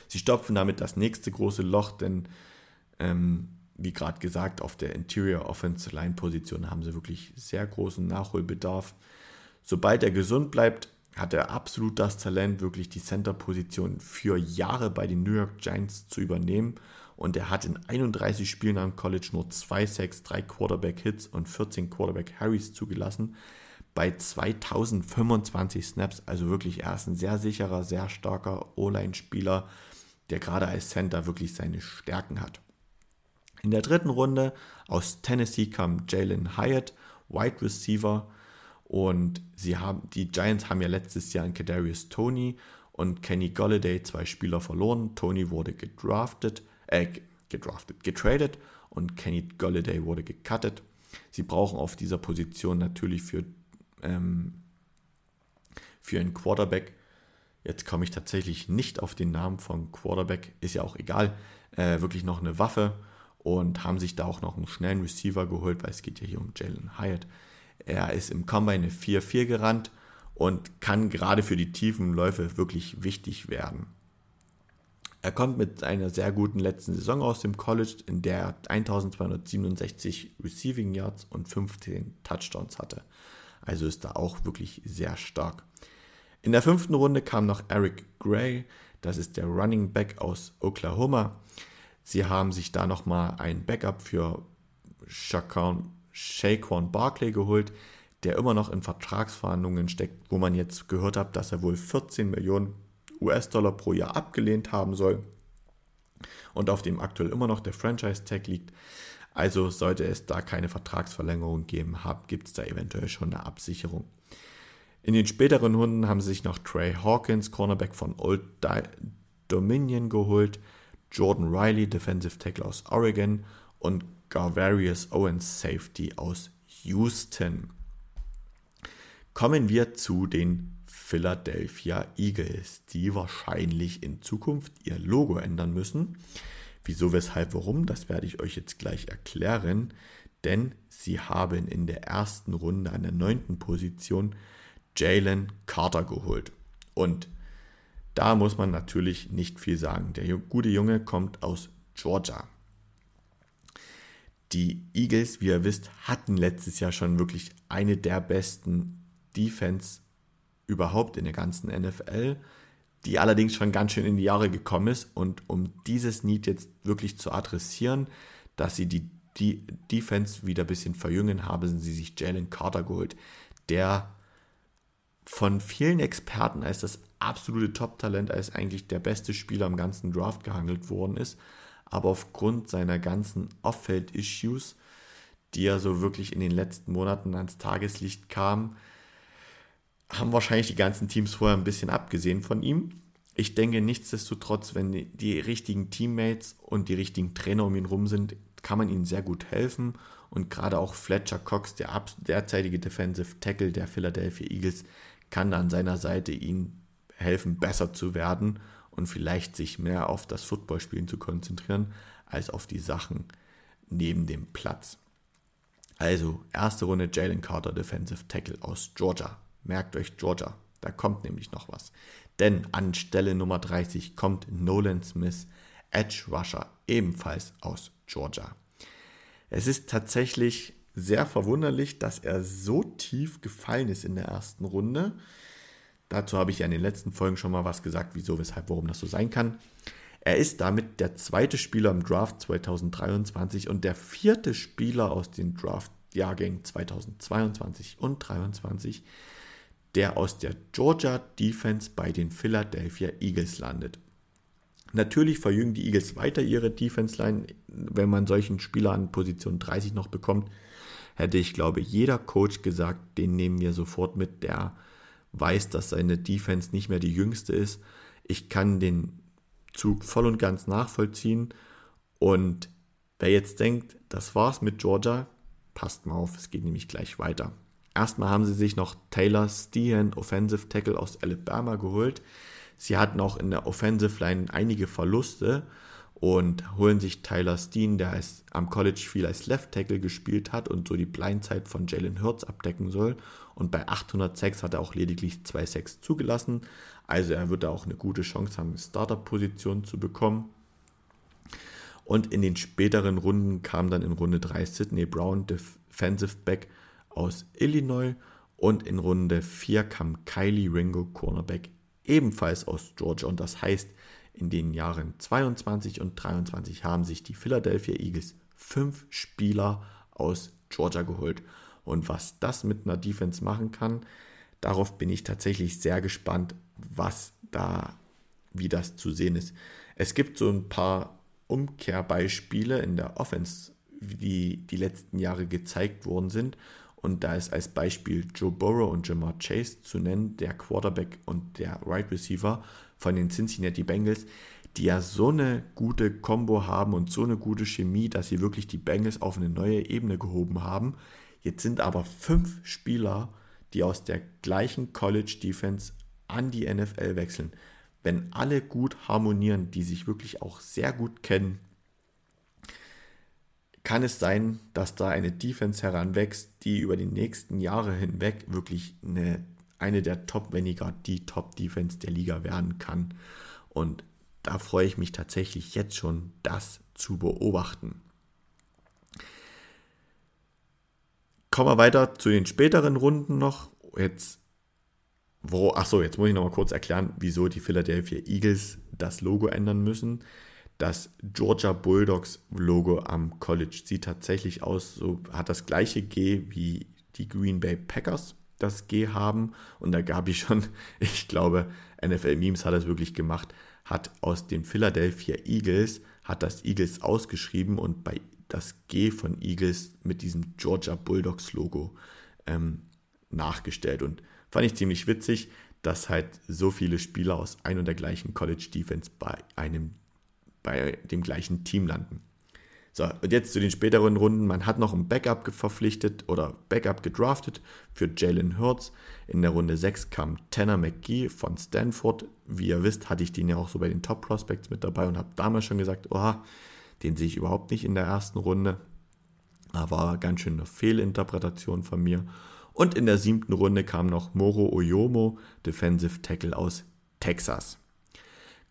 Sie stopfen damit das nächste große Loch, denn ähm, wie gerade gesagt, auf der Interior Offensive Line Position haben sie wirklich sehr großen Nachholbedarf. Sobald er gesund bleibt, hat er absolut das Talent, wirklich die Center-Position für Jahre bei den New York Giants zu übernehmen. Und er hat in 31 Spielen am College nur 2 Sacks, 3 Quarterback-Hits und 14 Quarterback-Harries zugelassen. Bei 2025 Snaps, also wirklich, er ist ein sehr sicherer, sehr starker O-Line-Spieler, der gerade als Center wirklich seine Stärken hat. In der dritten Runde aus Tennessee kam Jalen Hyatt, Wide Receiver. Und sie haben, die Giants haben ja letztes Jahr in Kadarius Tony und Kenny Golladay zwei Spieler verloren. Tony wurde gedraftet, äh, gedraftet, getradet und Kenny Golladay wurde gecuttet. Sie brauchen auf dieser Position natürlich für, ähm, für einen Quarterback. Jetzt komme ich tatsächlich nicht auf den Namen von Quarterback, ist ja auch egal. Äh, wirklich noch eine Waffe und haben sich da auch noch einen schnellen Receiver geholt, weil es geht ja hier um Jalen Hyatt. Er ist im Combine eine 4-4 gerannt und kann gerade für die tiefen Läufe wirklich wichtig werden. Er kommt mit einer sehr guten letzten Saison aus dem College, in der er 1267 Receiving Yards und 15 Touchdowns hatte. Also ist er auch wirklich sehr stark. In der fünften Runde kam noch Eric Gray, das ist der Running Back aus Oklahoma. Sie haben sich da nochmal ein Backup für Shaquan, Shaquan Barkley geholt, der immer noch in Vertragsverhandlungen steckt, wo man jetzt gehört hat, dass er wohl 14 Millionen US-Dollar pro Jahr abgelehnt haben soll und auf dem aktuell immer noch der Franchise-Tag liegt. Also sollte es da keine Vertragsverlängerung geben, gibt es da eventuell schon eine Absicherung. In den späteren Runden haben sie sich noch Trey Hawkins, Cornerback von Old Dominion, geholt. Jordan Riley, Defensive Tackle aus Oregon und Garvarius Owens, Safety aus Houston. Kommen wir zu den Philadelphia Eagles, die wahrscheinlich in Zukunft ihr Logo ändern müssen. Wieso, weshalb, warum, das werde ich euch jetzt gleich erklären. Denn sie haben in der ersten Runde an der neunten Position Jalen Carter geholt. Und da muss man natürlich nicht viel sagen. Der gute Junge kommt aus Georgia. Die Eagles, wie ihr wisst, hatten letztes Jahr schon wirklich eine der besten Defense überhaupt in der ganzen NFL, die allerdings schon ganz schön in die Jahre gekommen ist. Und um dieses Need jetzt wirklich zu adressieren, dass sie die, Defense wieder ein bisschen verjüngen, haben sie sich Jalen Carter geholt, der von vielen Experten als das absolute Top-Talent, als eigentlich der beste Spieler im ganzen Draft gehandelt worden ist. Aber aufgrund seiner ganzen Off-Field-Issues, die ja so wirklich in den letzten Monaten ans Tageslicht kamen, haben wahrscheinlich die ganzen Teams vorher ein bisschen abgesehen von ihm. Ich denke nichtsdestotrotz, wenn die richtigen Teammates und die richtigen Trainer um ihn rum sind, kann man ihnen sehr gut helfen. Und gerade auch Fletcher Cox, der derzeitige Defensive Tackle der Philadelphia Eagles, kann an seiner Seite ihn helfen, besser zu werden und vielleicht sich mehr auf das Footballspielen zu konzentrieren, als auf die Sachen neben dem Platz. Also, erste Runde Jalen Carter, Defensive Tackle aus Georgia. Merkt euch Georgia, da kommt nämlich noch was. Denn an Stelle Nummer 30 kommt Nolan Smith, Edge Rusher, ebenfalls aus Georgia. Es ist tatsächlich sehr verwunderlich, dass er so tief gefallen ist in der ersten Runde. Dazu habe ich ja in den letzten Folgen schon mal was gesagt, wieso, weshalb, warum das so sein kann. Er ist damit der zweite Spieler im Draft 2023 und der vierte Spieler aus den Draft-Jahrgängen 2022 und 2023, der aus der Georgia Defense bei den Philadelphia Eagles landet. Natürlich verjüngen die Eagles weiter ihre Defense-Line. Wenn man solchen Spieler an Position 30 noch bekommt, hätte ich, glaube jeder Coach gesagt, den nehmen wir sofort mit, der weiß, dass seine Defense nicht mehr die jüngste ist. Ich kann den Zug voll und ganz nachvollziehen. Und wer jetzt denkt, das war's mit Georgia, passt mal auf, es geht nämlich gleich weiter. Erstmal haben sie sich noch Taylor Stehan, Offensive Tackle aus Alabama, geholt. Sie hatten auch in der Offensive Line einige Verluste und holen sich Tyler Steen, der als, am College viel als Left Tackle gespielt hat und so die Blindzeit von Jalen Hurts abdecken soll. Und bei 806 hat er auch lediglich zwei Sacks zugelassen. Also er wird da auch eine gute Chance haben, eine Starter-Position zu bekommen. Und in den späteren Runden kam dann in Runde 3 Sidney Brown, Defensive Back aus Illinois. Und in Runde 4 kam Kylie Ringo, Cornerback ebenfalls aus Georgia. Und das heißt, in den Jahren 22 und 23 haben sich die Philadelphia Eagles fünf Spieler aus Georgia geholt. Und was das mit einer Defense machen kann, darauf bin ich tatsächlich sehr gespannt, was da, wie das zu sehen ist. Es gibt so ein paar Umkehrbeispiele in der Offense, die die letzten Jahre gezeigt worden sind. Und da ist als Beispiel Joe Burrow und Jamar Chase zu nennen, der Quarterback und der Right Receiver von den Cincinnati Bengals, die ja so eine gute Combo haben und so eine gute Chemie, dass sie wirklich die Bengals auf eine neue Ebene gehoben haben. Jetzt sind aber fünf Spieler, die aus der gleichen College Defense an die NFL wechseln. Wenn alle gut harmonieren, die sich wirklich auch sehr gut kennen, kann es sein, dass da eine Defense heranwächst, die über die nächsten Jahre hinweg wirklich eine, eine der Top, wenn nicht gar die Top-Defense der Liga werden kann. Und da freue ich mich tatsächlich jetzt schon, das zu beobachten. Kommen wir weiter zu den späteren Runden noch. Jetzt, wo, ach so, jetzt muss ich noch mal kurz erklären, wieso die Philadelphia Eagles das Logo ändern müssen. Das Georgia Bulldogs Logo am College sieht tatsächlich aus, so hat das gleiche G wie die Green Bay Packers das G haben. Und da gab ich schon, ich glaube, NFL Memes hat das wirklich gemacht, hat aus den Philadelphia Eagles, hat das Eagles ausgeschrieben und bei das G von Eagles mit diesem Georgia Bulldogs Logo ähm, nachgestellt. Und fand ich ziemlich witzig, dass halt so viele Spieler aus ein und der gleichen College Defense bei einem bei dem gleichen Team landen. So, und jetzt zu den späteren Runden. Man hat noch ein Backup verpflichtet oder Backup gedraftet für Jalen Hurts. In der Runde 6 kam Tanner McGee von Stanford. Wie ihr wisst, hatte ich den ja auch so bei den Top Prospects mit dabei und habe damals schon gesagt, oha, den sehe ich überhaupt nicht in der ersten Runde. Aber ganz schön eine Fehlinterpretation von mir. Und in der siebten Runde kam noch Moro Oyomo, Defensive Tackle aus Texas.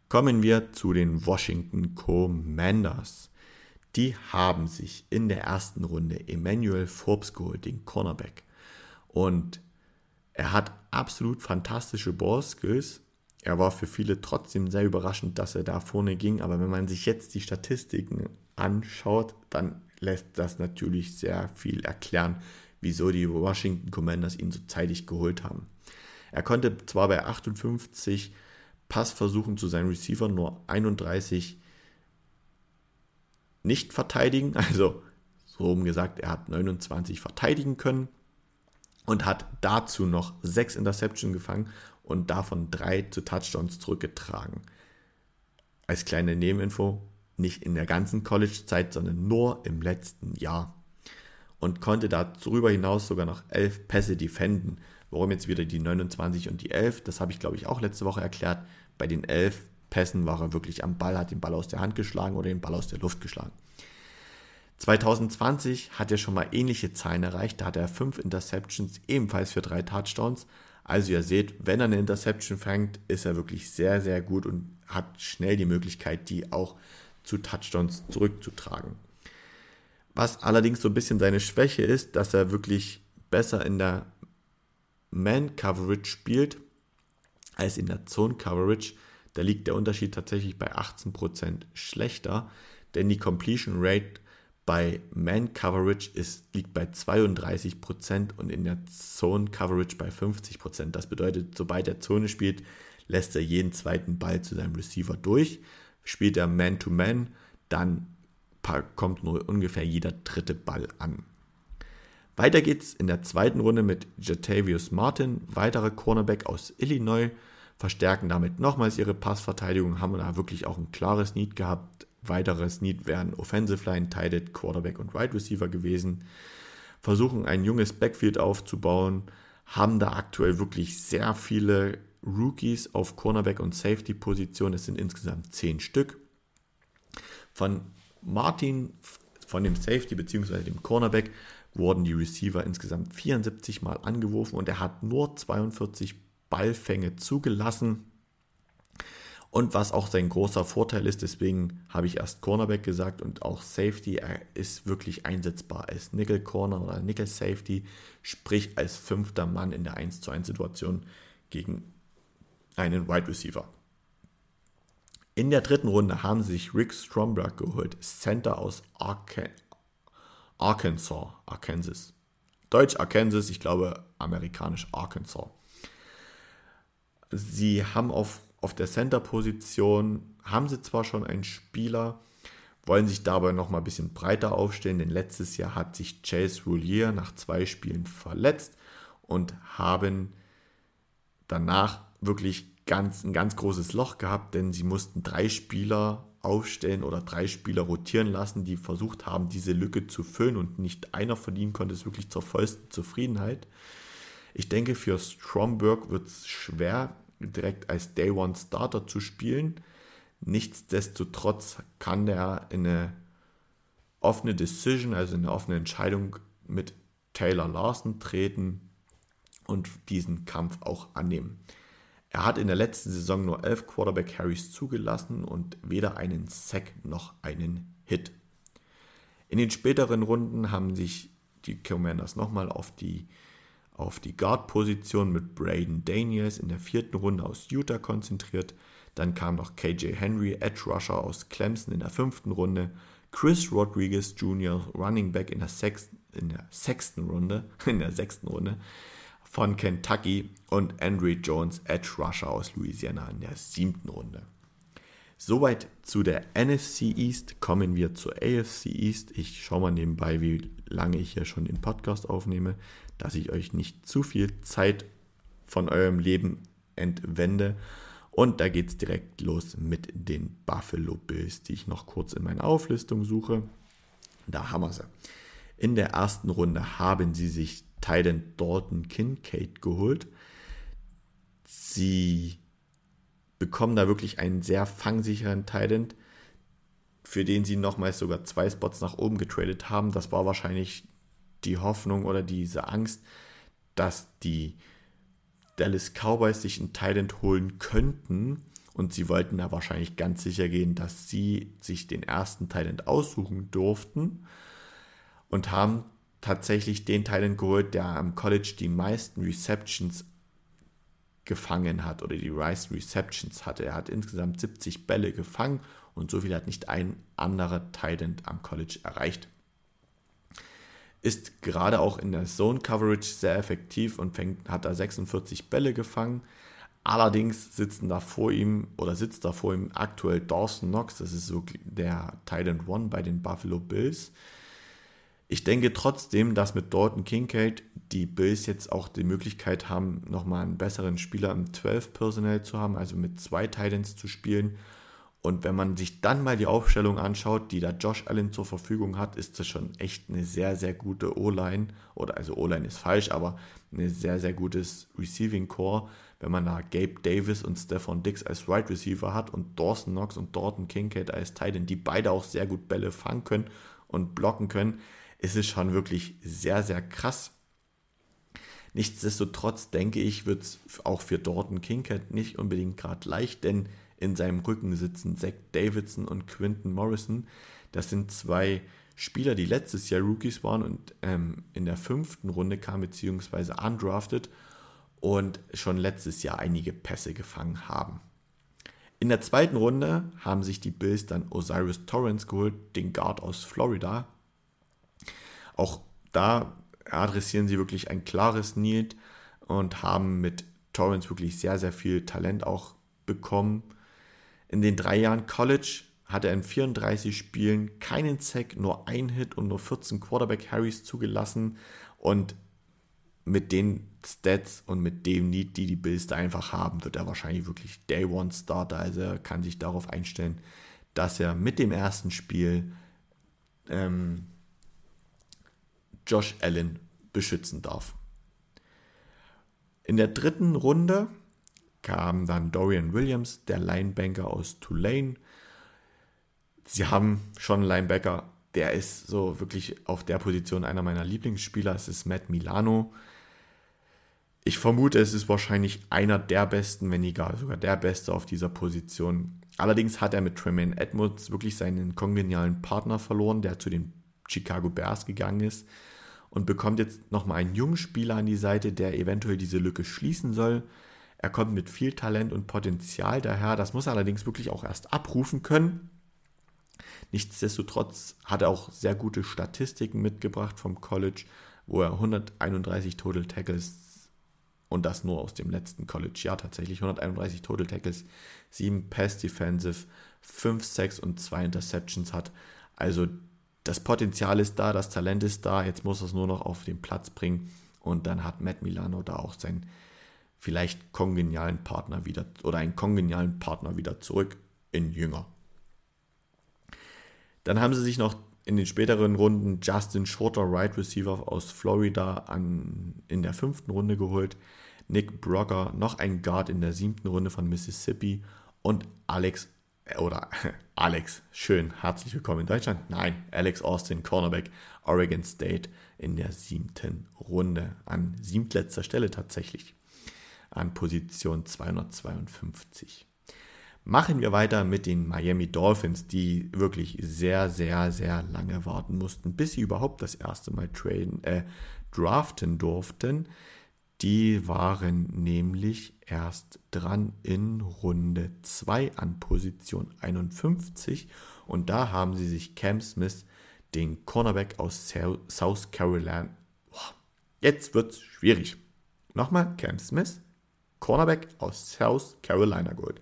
Kommen wir zu den Washington Commanders. Die haben sich in der ersten Runde Emmanuel Forbes geholt, den Cornerback. Und er hat absolut fantastische Ballskills. Er war für viele trotzdem sehr überraschend, dass er da vorne ging. Aber wenn man sich jetzt die Statistiken anschaut, dann lässt das natürlich sehr viel erklären, wieso die Washington Commanders ihn so zeitig geholt haben. Er konnte zwar bei 58 Passversuchen zu seinen Receivern nur 31 nicht verteidigen. Also so rum gesagt, er hat 29 verteidigen können und hat dazu noch 6 Interception gefangen und davon 3 zu Touchdowns zurückgetragen. Als kleine Nebeninfo, nicht in der ganzen College-Zeit, sondern nur im letzten Jahr. Und konnte darüber hinaus sogar noch 11 Pässe defenden. Warum jetzt wieder die 29 und die 11? Das habe ich, glaube ich, auch letzte Woche erklärt. Bei den 11 Pässen war er wirklich am Ball, hat den Ball aus der Hand geschlagen oder den Ball aus der Luft geschlagen. 2020 hat er schon mal ähnliche Zahlen erreicht. Da hat er 5 Interceptions, ebenfalls für 3 Touchdowns. Also ihr seht, wenn er eine Interception fängt, ist er wirklich sehr, sehr gut und hat schnell die Möglichkeit, die auch zu Touchdowns zurückzutragen. Was allerdings so ein bisschen seine Schwäche ist, dass er wirklich besser in der Man-Coverage spielt als in der Zone-Coverage. Da liegt der Unterschied tatsächlich bei 18% schlechter, denn die Completion Rate bei Man Coverage ist, liegt bei 32% und in der Zone Coverage bei 50%. Das bedeutet, sobald er Zone spielt, lässt er jeden zweiten Ball zu seinem Receiver durch. Spielt er Man-to-Man, -Man, dann kommt nur ungefähr jeder dritte Ball an. Weiter geht's in der zweiten Runde mit Jatavius Martin, weitere Cornerback aus Illinois, verstärken damit nochmals ihre Passverteidigung, haben da wirklich auch ein klares Need gehabt. Weiteres Need wären Offensive Line, Tight Quarterback und Wide Receiver gewesen. Versuchen ein junges Backfield aufzubauen, haben da aktuell wirklich sehr viele Rookies auf Cornerback und Safety Position. Es sind insgesamt zehn Stück. Von Martin, von dem Safety bzw. dem Cornerback, wurden die Receiver insgesamt 74 Mal angeworfen und er hat nur 42 Ballfänge zugelassen. Und was auch sein großer Vorteil ist, deswegen habe ich erst Cornerback gesagt und auch Safety, er ist wirklich einsetzbar als Nickel Corner oder Nickel Safety, sprich als fünfter Mann in der 1 zu 1 Situation gegen einen Wide Receiver. In der dritten Runde haben sie sich Rick Stromberg geholt, Center aus Arkansas, Arkansas. Deutsch Arkansas, ich glaube amerikanisch Arkansas. Sie haben auf, auf der Center-Position, haben sie zwar schon einen Spieler, wollen sich dabei noch mal ein bisschen breiter aufstellen, denn letztes Jahr hat sich Chase Roulier nach zwei Spielen verletzt und haben danach wirklich ganz, ein ganz großes Loch gehabt, denn sie mussten drei Spieler aufstellen oder drei Spieler rotieren lassen, die versucht haben, diese Lücke zu füllen und nicht einer von ihnen konnte es wirklich zur vollsten Zufriedenheit. Ich denke, für Stromberg wird es schwer, direkt als Day One Starter zu spielen. Nichtsdestotrotz kann der in eine offene Decision, also in eine offene Entscheidung mit Taylor Larson treten und diesen Kampf auch annehmen. Er hat in der letzten Saison nur elf Quarterback Carries zugelassen und weder einen Sack noch einen Hit. In den späteren Runden haben sich die Commanders nochmal auf die, auf die Guard-Position mit Braden Daniels in der vierten Runde aus Utah konzentriert. Dann kam noch KJ Henry, Edge Rusher aus Clemson in der fünften Runde. Chris Rodriguez Jr., Running Back in der, sechsten, in der sechsten Runde, in der sechsten Runde von Kentucky und Andrew Jones, Edge Rusher aus Louisiana in der siebten Runde. Soweit zu der NFC East. Kommen wir zur AFC East. Ich schaue mal nebenbei, wie lange ich hier schon den Podcast aufnehme, dass ich euch nicht zu viel Zeit von eurem Leben entwende. Und da geht es direkt los mit den Buffalo Bills, die ich noch kurz in meiner Auflistung suche. Da haben wir sie. In der ersten Runde haben sie sich Titan Dalton Kincaid geholt. Sie bekommen da wirklich einen sehr fangsicheren Titan, für den sie nochmals sogar zwei Spots nach oben getradet haben. Das war wahrscheinlich die Hoffnung oder diese Angst, dass die Dallas Cowboys sich einen Titan holen könnten. Und sie wollten da wahrscheinlich ganz sicher gehen, dass sie sich den ersten Titan aussuchen durften und haben tatsächlich den Talent geholt, der am College die meisten Receptions gefangen hat oder die Rice Receptions hatte. Er hat insgesamt 70 Bälle gefangen und so viel hat nicht ein anderer Titan am College erreicht. Ist gerade auch in der Zone Coverage sehr effektiv und fängt, hat da 46 Bälle gefangen. Allerdings sitzen da vor ihm oder sitzt da vor ihm aktuell Dawson Knox, das ist so der Titan One bei den Buffalo Bills. Ich denke trotzdem, dass mit Dalton Kincaid die Bills jetzt auch die Möglichkeit haben, nochmal einen besseren Spieler im 12-Personal zu haben, also mit zwei Titans zu spielen. Und wenn man sich dann mal die Aufstellung anschaut, die da Josh Allen zur Verfügung hat, ist das schon echt eine sehr, sehr gute O-Line. Oder also O-Line ist falsch, aber ein sehr, sehr gutes Receiving Core. Wenn man da Gabe Davis und Stefan Dix als Wide right Receiver hat und Dawson Knox und Dalton Kincaid als Titan, die beide auch sehr gut Bälle fangen können und blocken können, ist es schon wirklich sehr, sehr krass. Nichtsdestotrotz denke ich, wird es auch für Dorton Kincaid nicht unbedingt gerade leicht, denn in seinem Rücken sitzen Zach Davidson und Quinton Morrison. Das sind zwei Spieler, die letztes Jahr Rookies waren und ähm, in der fünften Runde kamen, beziehungsweise undrafted und schon letztes Jahr einige Pässe gefangen haben. In der zweiten Runde haben sich die Bills dann Osiris Torrance geholt, den Guard aus Florida. Auch da adressieren sie wirklich ein klares Need und haben mit Torrance wirklich sehr, sehr viel Talent auch bekommen. In den drei Jahren College hat er in 34 Spielen keinen Sack, nur ein Hit und nur 14 Quarterback Harrys zugelassen. Und mit den Stats und mit dem Need, die die Bills da einfach haben, wird er wahrscheinlich wirklich Day One Starter. Also er kann sich darauf einstellen, dass er mit dem ersten Spiel ähm, Josh Allen beschützen darf. In der dritten Runde kam dann Dorian Williams, der Linebanker aus Tulane. Sie haben schon einen Linebacker, der ist so wirklich auf der Position einer meiner Lieblingsspieler. Es ist Matt Milano. Ich vermute, es ist wahrscheinlich einer der besten, wenn nicht gar sogar der beste auf dieser Position. Allerdings hat er mit Tremaine Edmonds wirklich seinen kongenialen Partner verloren, der zu den Chicago Bears gegangen ist und bekommt jetzt nochmal einen jungen Spieler an die Seite, der eventuell diese Lücke schließen soll. Er kommt mit viel Talent und Potenzial daher. Das muss er allerdings wirklich auch erst abrufen können. Nichtsdestotrotz hat er auch sehr gute Statistiken mitgebracht vom College, wo er 131 Total Tackles und das nur aus dem letzten College-Jahr tatsächlich 131 Total Tackles, 7 Pass Defensive, 5 Sacks und 2 Interceptions hat. Also das Potenzial ist da, das Talent ist da, jetzt muss er es nur noch auf den Platz bringen und dann hat Matt Milano da auch seinen vielleicht kongenialen Partner wieder oder einen kongenialen Partner wieder zurück in Jünger. Dann haben sie sich noch in den späteren Runden Justin Shorter, Right Receiver aus Florida, an, in der fünften Runde geholt. Nick Brogger, noch ein Guard in der siebten Runde von Mississippi und Alex oder Alex, schön, herzlich willkommen in Deutschland. Nein, Alex Austin, Cornerback, Oregon State in der siebten Runde, an siebtletzter Stelle tatsächlich, an Position 252. Machen wir weiter mit den Miami Dolphins, die wirklich sehr, sehr, sehr lange warten mussten, bis sie überhaupt das erste Mal traden, äh, draften durften. Die waren nämlich erst dran in Runde 2 an Position 51 und da haben sie sich Cam Smith, den Cornerback aus South Carolina, jetzt wird es schwierig. Nochmal Cam Smith, Cornerback aus South Carolina geholt.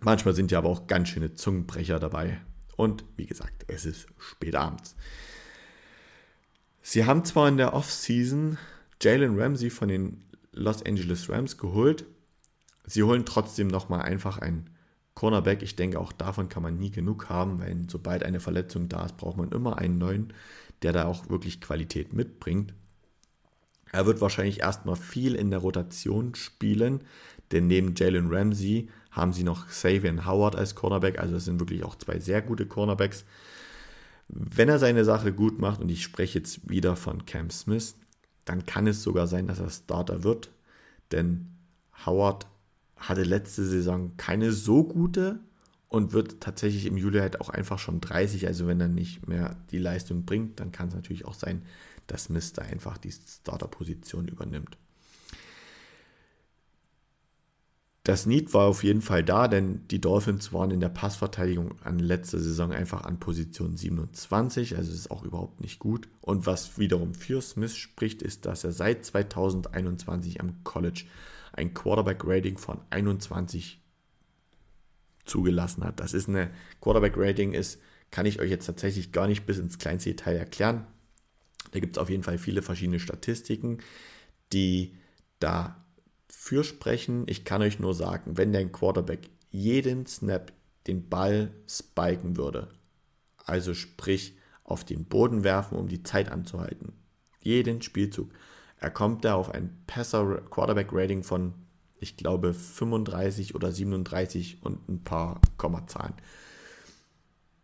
Manchmal sind ja aber auch ganz schöne Zungenbrecher dabei. Und wie gesagt, es ist spät abends. Sie haben zwar in der Offseason Jalen Ramsey von den Los Angeles Rams geholt. Sie holen trotzdem nochmal einfach einen Cornerback. Ich denke, auch davon kann man nie genug haben, weil sobald eine Verletzung da ist, braucht man immer einen neuen, der da auch wirklich Qualität mitbringt. Er wird wahrscheinlich erstmal viel in der Rotation spielen, denn neben Jalen Ramsey haben sie noch Xavier Howard als Cornerback, also es sind wirklich auch zwei sehr gute Cornerbacks. Wenn er seine Sache gut macht, und ich spreche jetzt wieder von Cam Smith, dann kann es sogar sein, dass er Starter wird. Denn Howard hatte letzte Saison keine so gute und wird tatsächlich im Juli halt auch einfach schon 30. Also wenn er nicht mehr die Leistung bringt, dann kann es natürlich auch sein, dass Mister einfach die Starter-Position übernimmt. Das Need war auf jeden Fall da, denn die Dolphins waren in der Passverteidigung an letzter Saison einfach an Position 27, also ist auch überhaupt nicht gut. Und was wiederum für Smith spricht, ist, dass er seit 2021 am College ein Quarterback-Rating von 21 zugelassen hat. Das ist eine Quarterback-Rating ist, kann ich euch jetzt tatsächlich gar nicht bis ins kleinste Detail erklären. Da gibt es auf jeden Fall viele verschiedene Statistiken, die da für sprechen. Ich kann euch nur sagen, wenn dein Quarterback jeden Snap den Ball spiken würde, also sprich auf den Boden werfen, um die Zeit anzuhalten, jeden Spielzug, er kommt da auf ein Passer Quarterback Rating von, ich glaube, 35 oder 37 und ein paar Kommazahlen.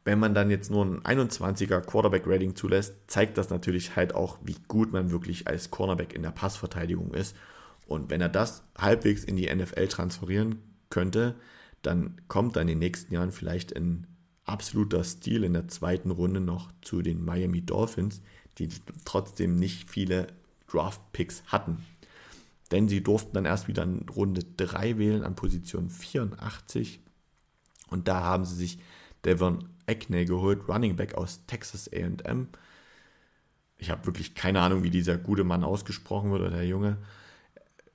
Wenn man dann jetzt nur ein 21er Quarterback Rating zulässt, zeigt das natürlich halt auch, wie gut man wirklich als Cornerback in der Passverteidigung ist und wenn er das halbwegs in die NFL transferieren könnte, dann kommt er in den nächsten Jahren vielleicht in absoluter Stil in der zweiten Runde noch zu den Miami Dolphins, die trotzdem nicht viele Draft-Picks hatten. denn sie durften dann erst wieder in Runde 3 wählen an Position 84 und da haben sie sich Devon Eckney geholt, Running Back aus Texas AM. Ich habe wirklich keine Ahnung, wie dieser gute Mann ausgesprochen wird oder der Junge.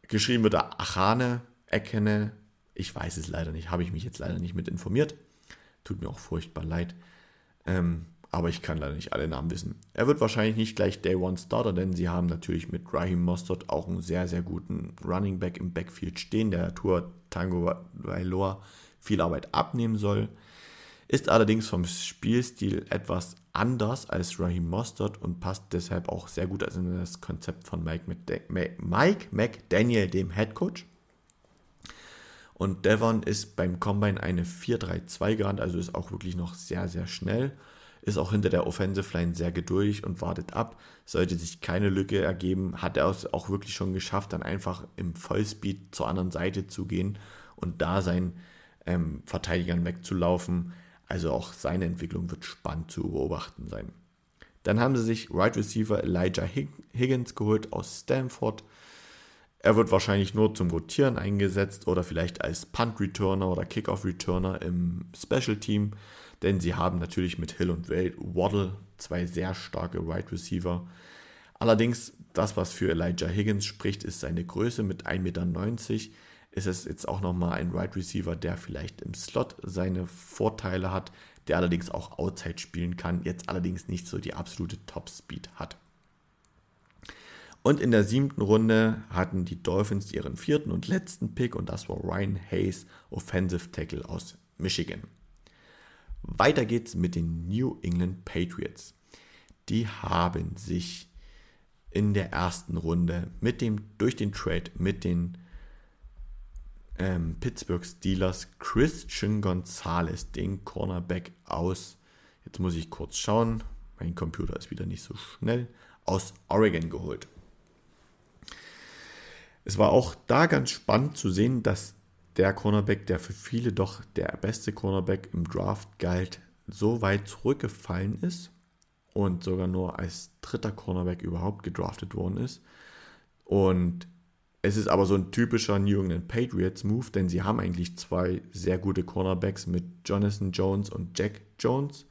Geschrieben wird er Achane, Ekene. Ich weiß es leider nicht, habe ich mich jetzt leider nicht mit informiert. Tut mir auch furchtbar leid. Ähm, aber ich kann leider nicht alle Namen wissen. Er wird wahrscheinlich nicht gleich Day One Starter, denn sie haben natürlich mit Raheem Mostert auch einen sehr, sehr guten Running Back im Backfield stehen, der Tour Tango Vailoa viel Arbeit abnehmen soll. Ist allerdings vom Spielstil etwas anders als Raheem Mostert und passt deshalb auch sehr gut in das Konzept von Mike, Mike McDaniel, dem Head Coach. Und Devon ist beim Combine eine 4-3-2 gerannt, also ist auch wirklich noch sehr, sehr schnell. Ist auch hinter der Offensive Line sehr geduldig und wartet ab. Sollte sich keine Lücke ergeben, hat er es auch wirklich schon geschafft, dann einfach im Vollspeed zur anderen Seite zu gehen und da seinen ähm, Verteidigern wegzulaufen. Also auch seine Entwicklung wird spannend zu beobachten sein. Dann haben sie sich Right Receiver Elijah Higgins geholt aus Stanford. Er wird wahrscheinlich nur zum Rotieren eingesetzt oder vielleicht als Punt Returner oder Kickoff Returner im Special Team, denn sie haben natürlich mit Hill und Waddle zwei sehr starke Wide right Receiver. Allerdings, das, was für Elijah Higgins spricht, ist seine Größe mit 1,90 Meter. Ist es jetzt auch nochmal ein Wide right Receiver, der vielleicht im Slot seine Vorteile hat, der allerdings auch Outside spielen kann, jetzt allerdings nicht so die absolute Top Speed hat. Und in der siebten Runde hatten die Dolphins ihren vierten und letzten Pick und das war Ryan Hayes, Offensive Tackle aus Michigan. Weiter geht's mit den New England Patriots. Die haben sich in der ersten Runde mit dem, durch den Trade mit den ähm, Pittsburgh Steelers Christian Gonzalez, den Cornerback aus, jetzt muss ich kurz schauen, mein Computer ist wieder nicht so schnell, aus Oregon geholt. Es war auch da ganz spannend zu sehen, dass der Cornerback, der für viele doch der beste Cornerback im Draft galt, so weit zurückgefallen ist und sogar nur als dritter Cornerback überhaupt gedraftet worden ist. Und es ist aber so ein typischer New England Patriots Move, denn sie haben eigentlich zwei sehr gute Cornerbacks mit Jonathan Jones und Jack Jones.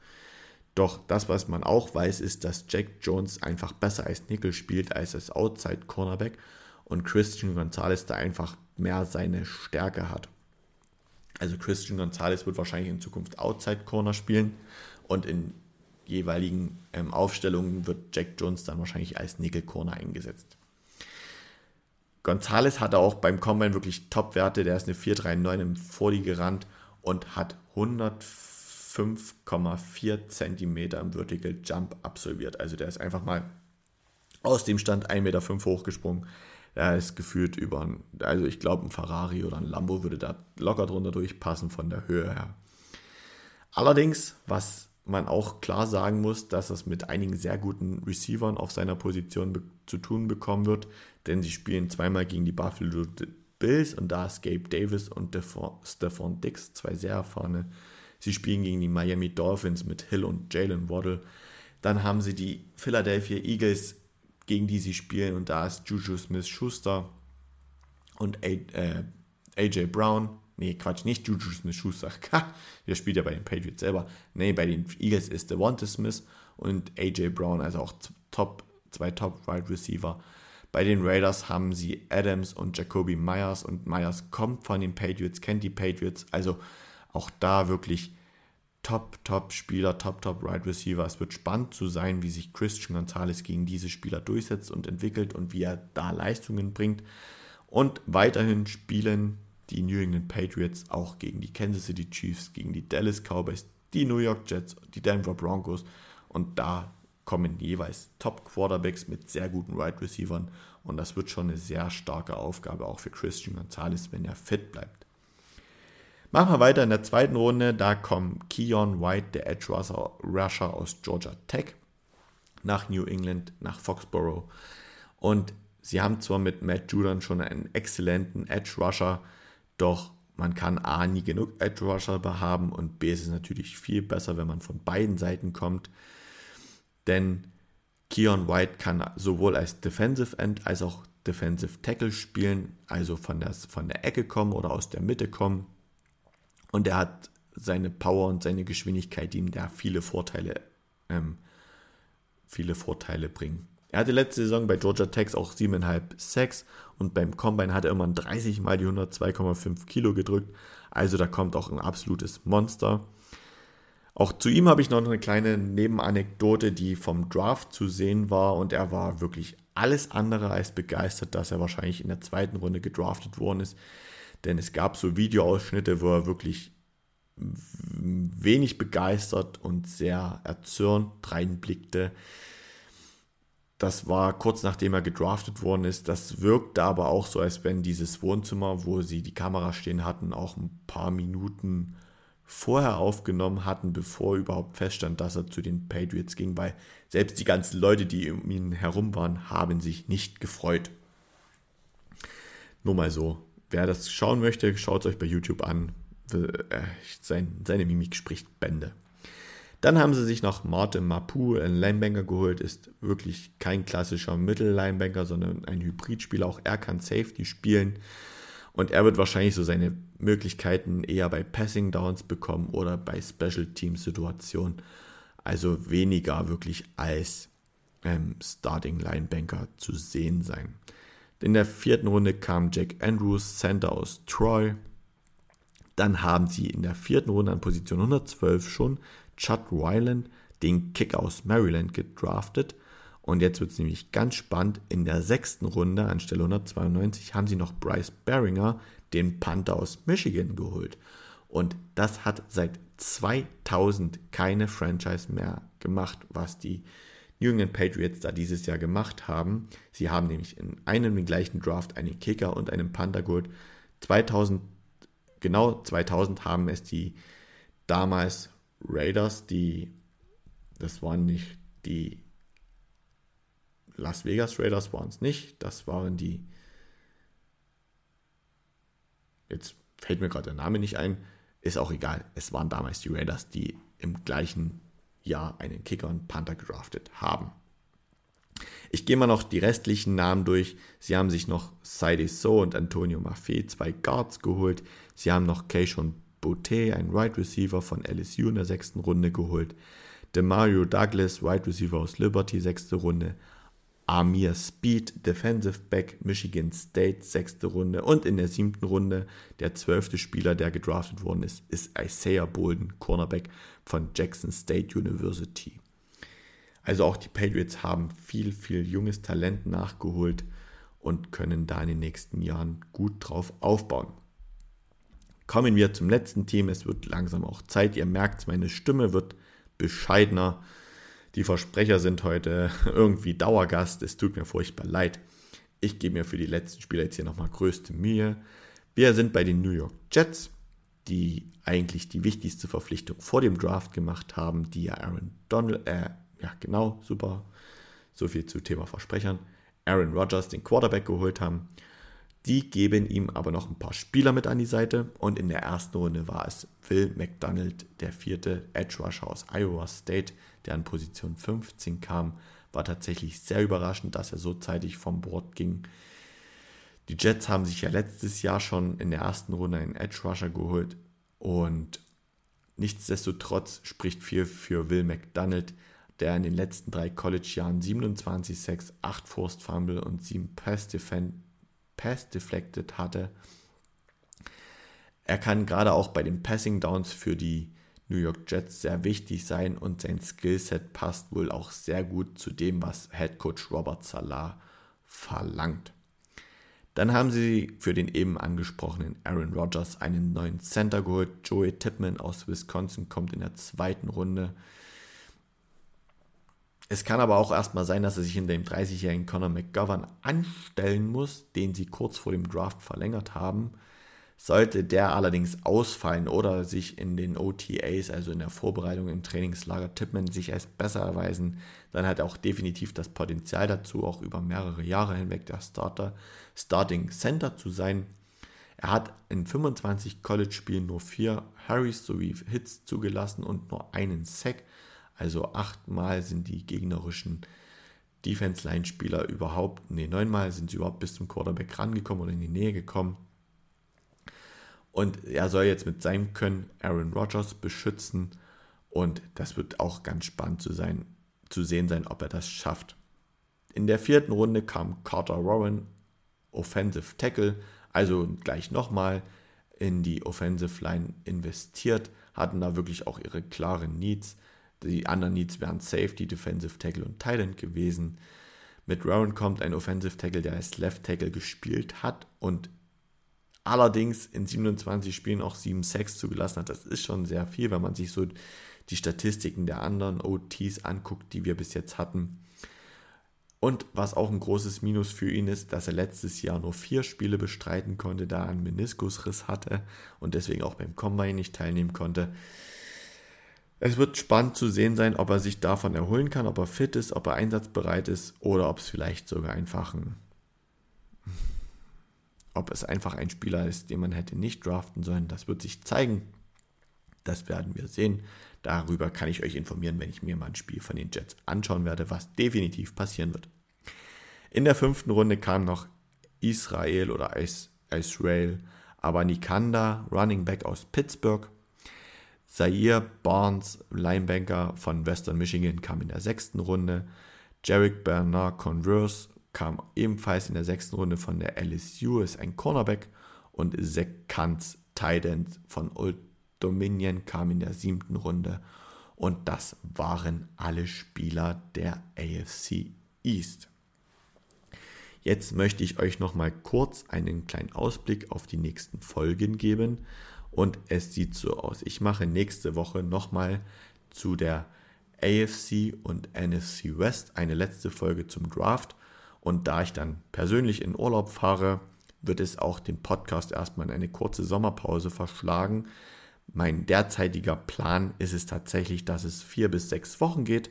Doch das, was man auch weiß, ist, dass Jack Jones einfach besser als Nickel spielt als als Outside Cornerback und Christian Gonzalez da einfach mehr seine Stärke hat. Also Christian Gonzalez wird wahrscheinlich in Zukunft Outside Corner spielen und in jeweiligen ähm, Aufstellungen wird Jack Jones dann wahrscheinlich als Nickel Corner eingesetzt. Gonzalez hatte auch beim Combine wirklich Top-Werte, der ist eine 4,39 im Vorli gerannt und hat 105,4 cm im Vertical Jump absolviert. Also der ist einfach mal aus dem Stand 1,5 Meter hochgesprungen. Er ist gefühlt über, also ich glaube, ein Ferrari oder ein Lambo würde da locker drunter durchpassen von der Höhe her. Allerdings, was man auch klar sagen muss, dass es mit einigen sehr guten Receivern auf seiner Position zu tun bekommen wird, denn sie spielen zweimal gegen die Buffalo Bills und da ist Gabe Davis und Stephon Dix, zwei sehr erfahrene. Sie spielen gegen die Miami Dolphins mit Hill und Jalen Waddle. Dann haben sie die Philadelphia Eagles gegen die sie spielen. Und da ist Juju Smith-Schuster und äh, AJ Brown. Nee, Quatsch, nicht Juju Smith-Schuster. Der spielt ja bei den Patriots selber. Nee, bei den Eagles ist Devonta Smith und AJ Brown, also auch top, zwei Top-Wide Receiver. Bei den Raiders haben sie Adams und Jacoby Myers und Myers kommt von den Patriots, kennt die Patriots. Also auch da wirklich Top, Top Spieler, Top, Top Right Receiver. Es wird spannend zu sein, wie sich Christian Gonzalez gegen diese Spieler durchsetzt und entwickelt und wie er da Leistungen bringt. Und weiterhin spielen die New England Patriots auch gegen die Kansas City Chiefs, gegen die Dallas Cowboys, die New York Jets, die Denver Broncos. Und da kommen jeweils Top Quarterbacks mit sehr guten Wide right Receivern. Und das wird schon eine sehr starke Aufgabe auch für Christian Gonzalez, wenn er fit bleibt. Machen wir weiter in der zweiten Runde. Da kommt Keon White, der Edge Rusher aus Georgia Tech, nach New England, nach Foxborough. Und sie haben zwar mit Matt Judon schon einen exzellenten Edge Rusher, doch man kann A nie genug Edge Rusher haben und B ist es natürlich viel besser, wenn man von beiden Seiten kommt. Denn Keon White kann sowohl als Defensive End als auch Defensive Tackle spielen, also von der, von der Ecke kommen oder aus der Mitte kommen. Und er hat seine Power und seine Geschwindigkeit, die ihm da viele Vorteile, ähm, viele Vorteile bringen. Er hatte letzte Saison bei Georgia Tech auch 7,5 Sacks und beim Combine hat er immer 30 mal die 102,5 Kilo gedrückt. Also da kommt auch ein absolutes Monster. Auch zu ihm habe ich noch eine kleine Nebenanekdote, die vom Draft zu sehen war und er war wirklich alles andere als begeistert, dass er wahrscheinlich in der zweiten Runde gedraftet worden ist. Denn es gab so Videoausschnitte, wo er wirklich wenig begeistert und sehr erzürnt reinblickte. Das war kurz nachdem er gedraftet worden ist. Das wirkte aber auch so, als wenn dieses Wohnzimmer, wo sie die Kamera stehen hatten, auch ein paar Minuten vorher aufgenommen hatten, bevor überhaupt feststand, dass er zu den Patriots ging, weil selbst die ganzen Leute, die um ihn herum waren, haben sich nicht gefreut. Nur mal so. Wer das schauen möchte, schaut es euch bei YouTube an. Äh, seine Mimik spricht Bände. Dann haben sie sich noch Martin Mapu, ein Linebanker, geholt. Ist wirklich kein klassischer Mittellinebanker, sondern ein Hybridspieler. Auch er kann Safety spielen. Und er wird wahrscheinlich so seine Möglichkeiten eher bei Passing Downs bekommen oder bei Special Team Situationen. Also weniger wirklich als ähm, Starting Linebanker zu sehen sein. In der vierten Runde kam Jack Andrews, Center aus Troy. Dann haben sie in der vierten Runde an Position 112 schon Chad Ryland, den Kicker aus Maryland, gedraftet. Und jetzt wird es nämlich ganz spannend. In der sechsten Runde anstelle 192 haben sie noch Bryce Beringer, den Panther aus Michigan, geholt. Und das hat seit 2000 keine Franchise mehr gemacht, was die New England Patriots da dieses Jahr gemacht haben. Sie haben nämlich in einem den gleichen Draft einen Kicker und einen Panther geholt. 2000, genau 2000 haben es die damals Raiders, die, das waren nicht die Las Vegas Raiders, waren es nicht, das waren die, jetzt fällt mir gerade der Name nicht ein, ist auch egal, es waren damals die Raiders, die im gleichen Jahr einen Kicker und Panther gedraftet haben. Ich gehe mal noch die restlichen Namen durch. Sie haben sich noch Saidi So und Antonio Maffei, zwei Guards geholt. Sie haben noch Keishon Boutte, ein Wide Receiver von LSU in der sechsten Runde geholt. Demario Douglas, Wide Receiver aus Liberty, sechste Runde. Amir Speed, Defensive Back, Michigan State, sechste Runde. Und in der siebten Runde, der zwölfte Spieler, der gedraftet worden ist, ist Isaiah Bolden, Cornerback von Jackson State University. Also auch die Patriots haben viel, viel junges Talent nachgeholt und können da in den nächsten Jahren gut drauf aufbauen. Kommen wir zum letzten Team. Es wird langsam auch Zeit. Ihr merkt, meine Stimme wird bescheidener. Die Versprecher sind heute irgendwie Dauergast. Es tut mir furchtbar leid. Ich gebe mir für die letzten Spieler jetzt hier nochmal größte Mühe. Wir sind bei den New York Jets, die eigentlich die wichtigste Verpflichtung vor dem Draft gemacht haben, die ja Aaron Donald, äh, ja genau, super, so viel zu Thema Versprechern, Aaron Rodgers, den Quarterback geholt haben. Die geben ihm aber noch ein paar Spieler mit an die Seite und in der ersten Runde war es Phil McDonald, der vierte Edge Rusher aus Iowa State, der an Position 15 kam. War tatsächlich sehr überraschend, dass er so zeitig vom Board ging. Die Jets haben sich ja letztes Jahr schon in der ersten Runde einen Edge Rusher geholt und nichtsdestotrotz spricht viel für Will McDonald, der in den letzten drei College-Jahren 27 Sacks, 8 Forced Fumble und 7 Pass Defense Pass deflected hatte. Er kann gerade auch bei den Passing Downs für die New York Jets sehr wichtig sein und sein Skillset passt wohl auch sehr gut zu dem, was Head Coach Robert Salah verlangt. Dann haben sie für den eben angesprochenen Aaron Rodgers einen neuen Center geholt. Joey Tippmann aus Wisconsin kommt in der zweiten Runde. Es kann aber auch erstmal sein, dass er sich hinter dem 30-jährigen Conor McGovern anstellen muss, den sie kurz vor dem Draft verlängert haben. Sollte der allerdings ausfallen oder sich in den OTAs, also in der Vorbereitung im Trainingslager Tippmann, sich als besser erweisen, dann hat er auch definitiv das Potenzial dazu, auch über mehrere Jahre hinweg der Starter, Starting Center zu sein. Er hat in 25 College-Spielen nur vier Harrys sowie Hits zugelassen und nur einen Sack. Also achtmal sind die gegnerischen Defense-Line-Spieler überhaupt, nee, neunmal sind sie überhaupt bis zum Quarterback rangekommen oder in die Nähe gekommen. Und er soll jetzt mit seinem Können Aaron Rodgers beschützen. Und das wird auch ganz spannend zu, sein, zu sehen sein, ob er das schafft. In der vierten Runde kam Carter Warren, Offensive Tackle, also gleich nochmal in die Offensive Line investiert, hatten da wirklich auch ihre klaren Needs. Die anderen Needs wären Safety, Defensive Tackle und Tight gewesen. Mit Rowan kommt ein Offensive Tackle, der als Left Tackle gespielt hat und allerdings in 27 Spielen auch 7 Sacks zugelassen hat. Das ist schon sehr viel, wenn man sich so die Statistiken der anderen OTs anguckt, die wir bis jetzt hatten. Und was auch ein großes Minus für ihn ist, dass er letztes Jahr nur vier Spiele bestreiten konnte, da er einen Meniskusriss hatte und deswegen auch beim Combine nicht teilnehmen konnte. Es wird spannend zu sehen sein, ob er sich davon erholen kann, ob er fit ist, ob er einsatzbereit ist oder ob es vielleicht sogar einfach ein, ob es einfach ein Spieler ist, den man hätte nicht draften sollen. Das wird sich zeigen. Das werden wir sehen. Darüber kann ich euch informieren, wenn ich mir mal ein Spiel von den Jets anschauen werde, was definitiv passieren wird. In der fünften Runde kam noch Israel oder Israel Abanikanda, Running Back aus Pittsburgh. Zaire Barnes, Linebanker von Western Michigan, kam in der sechsten Runde. Jarek Bernard Converse kam ebenfalls in der sechsten Runde von der LSU, ist ein Cornerback. Und Zach Kantz, Titan von Old Dominion, kam in der siebten Runde. Und das waren alle Spieler der AFC East. Jetzt möchte ich euch noch mal kurz einen kleinen Ausblick auf die nächsten Folgen geben. Und es sieht so aus. Ich mache nächste Woche nochmal zu der AFC und NFC West eine letzte Folge zum Draft. Und da ich dann persönlich in Urlaub fahre, wird es auch den Podcast erstmal in eine kurze Sommerpause verschlagen. Mein derzeitiger Plan ist es tatsächlich, dass es vier bis sechs Wochen geht.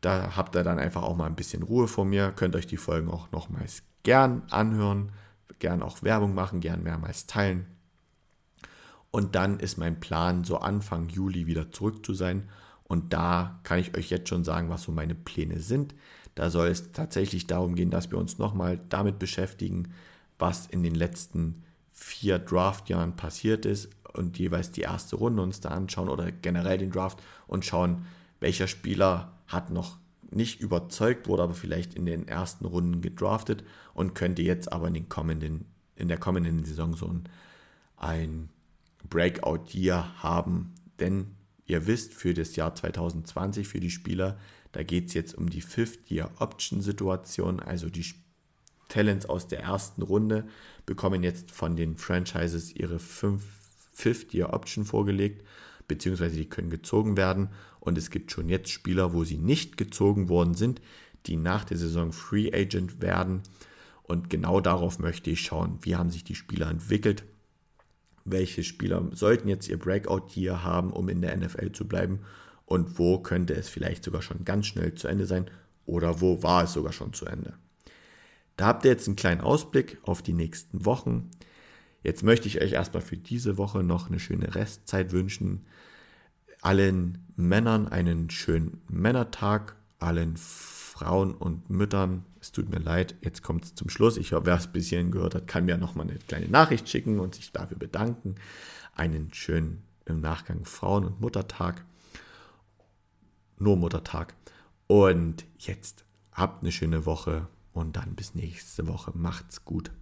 Da habt ihr dann einfach auch mal ein bisschen Ruhe vor mir. Könnt euch die Folgen auch nochmals gern anhören, gern auch Werbung machen, gern mehrmals teilen. Und dann ist mein Plan, so Anfang Juli wieder zurück zu sein. Und da kann ich euch jetzt schon sagen, was so meine Pläne sind. Da soll es tatsächlich darum gehen, dass wir uns nochmal damit beschäftigen, was in den letzten vier Draftjahren passiert ist und jeweils die erste Runde uns da anschauen oder generell den Draft und schauen, welcher Spieler hat noch nicht überzeugt, wurde aber vielleicht in den ersten Runden gedraftet und könnte jetzt aber in, den kommenden, in der kommenden Saison so ein, ein Breakout-Year haben. Denn ihr wisst, für das Jahr 2020, für die Spieler, da geht es jetzt um die Fifth-Year-Option-Situation, also die Talents aus der ersten Runde bekommen jetzt von den Franchises ihre Fifth-Year-Option vorgelegt, beziehungsweise die können gezogen werden. Und es gibt schon jetzt Spieler, wo sie nicht gezogen worden sind, die nach der Saison Free Agent werden. Und genau darauf möchte ich schauen, wie haben sich die Spieler entwickelt welche Spieler sollten jetzt ihr Breakout hier haben, um in der NFL zu bleiben und wo könnte es vielleicht sogar schon ganz schnell zu Ende sein oder wo war es sogar schon zu Ende. Da habt ihr jetzt einen kleinen Ausblick auf die nächsten Wochen. Jetzt möchte ich euch erstmal für diese Woche noch eine schöne Restzeit wünschen. Allen Männern einen schönen Männertag, allen Frauen und Müttern. Es tut mir leid, jetzt kommt es zum Schluss. Ich hoffe, wer es bis hierhin gehört hat, kann mir nochmal eine kleine Nachricht schicken und sich dafür bedanken. Einen schönen im Nachgang Frauen- und Muttertag. Nur Muttertag. Und jetzt habt eine schöne Woche und dann bis nächste Woche. Macht's gut.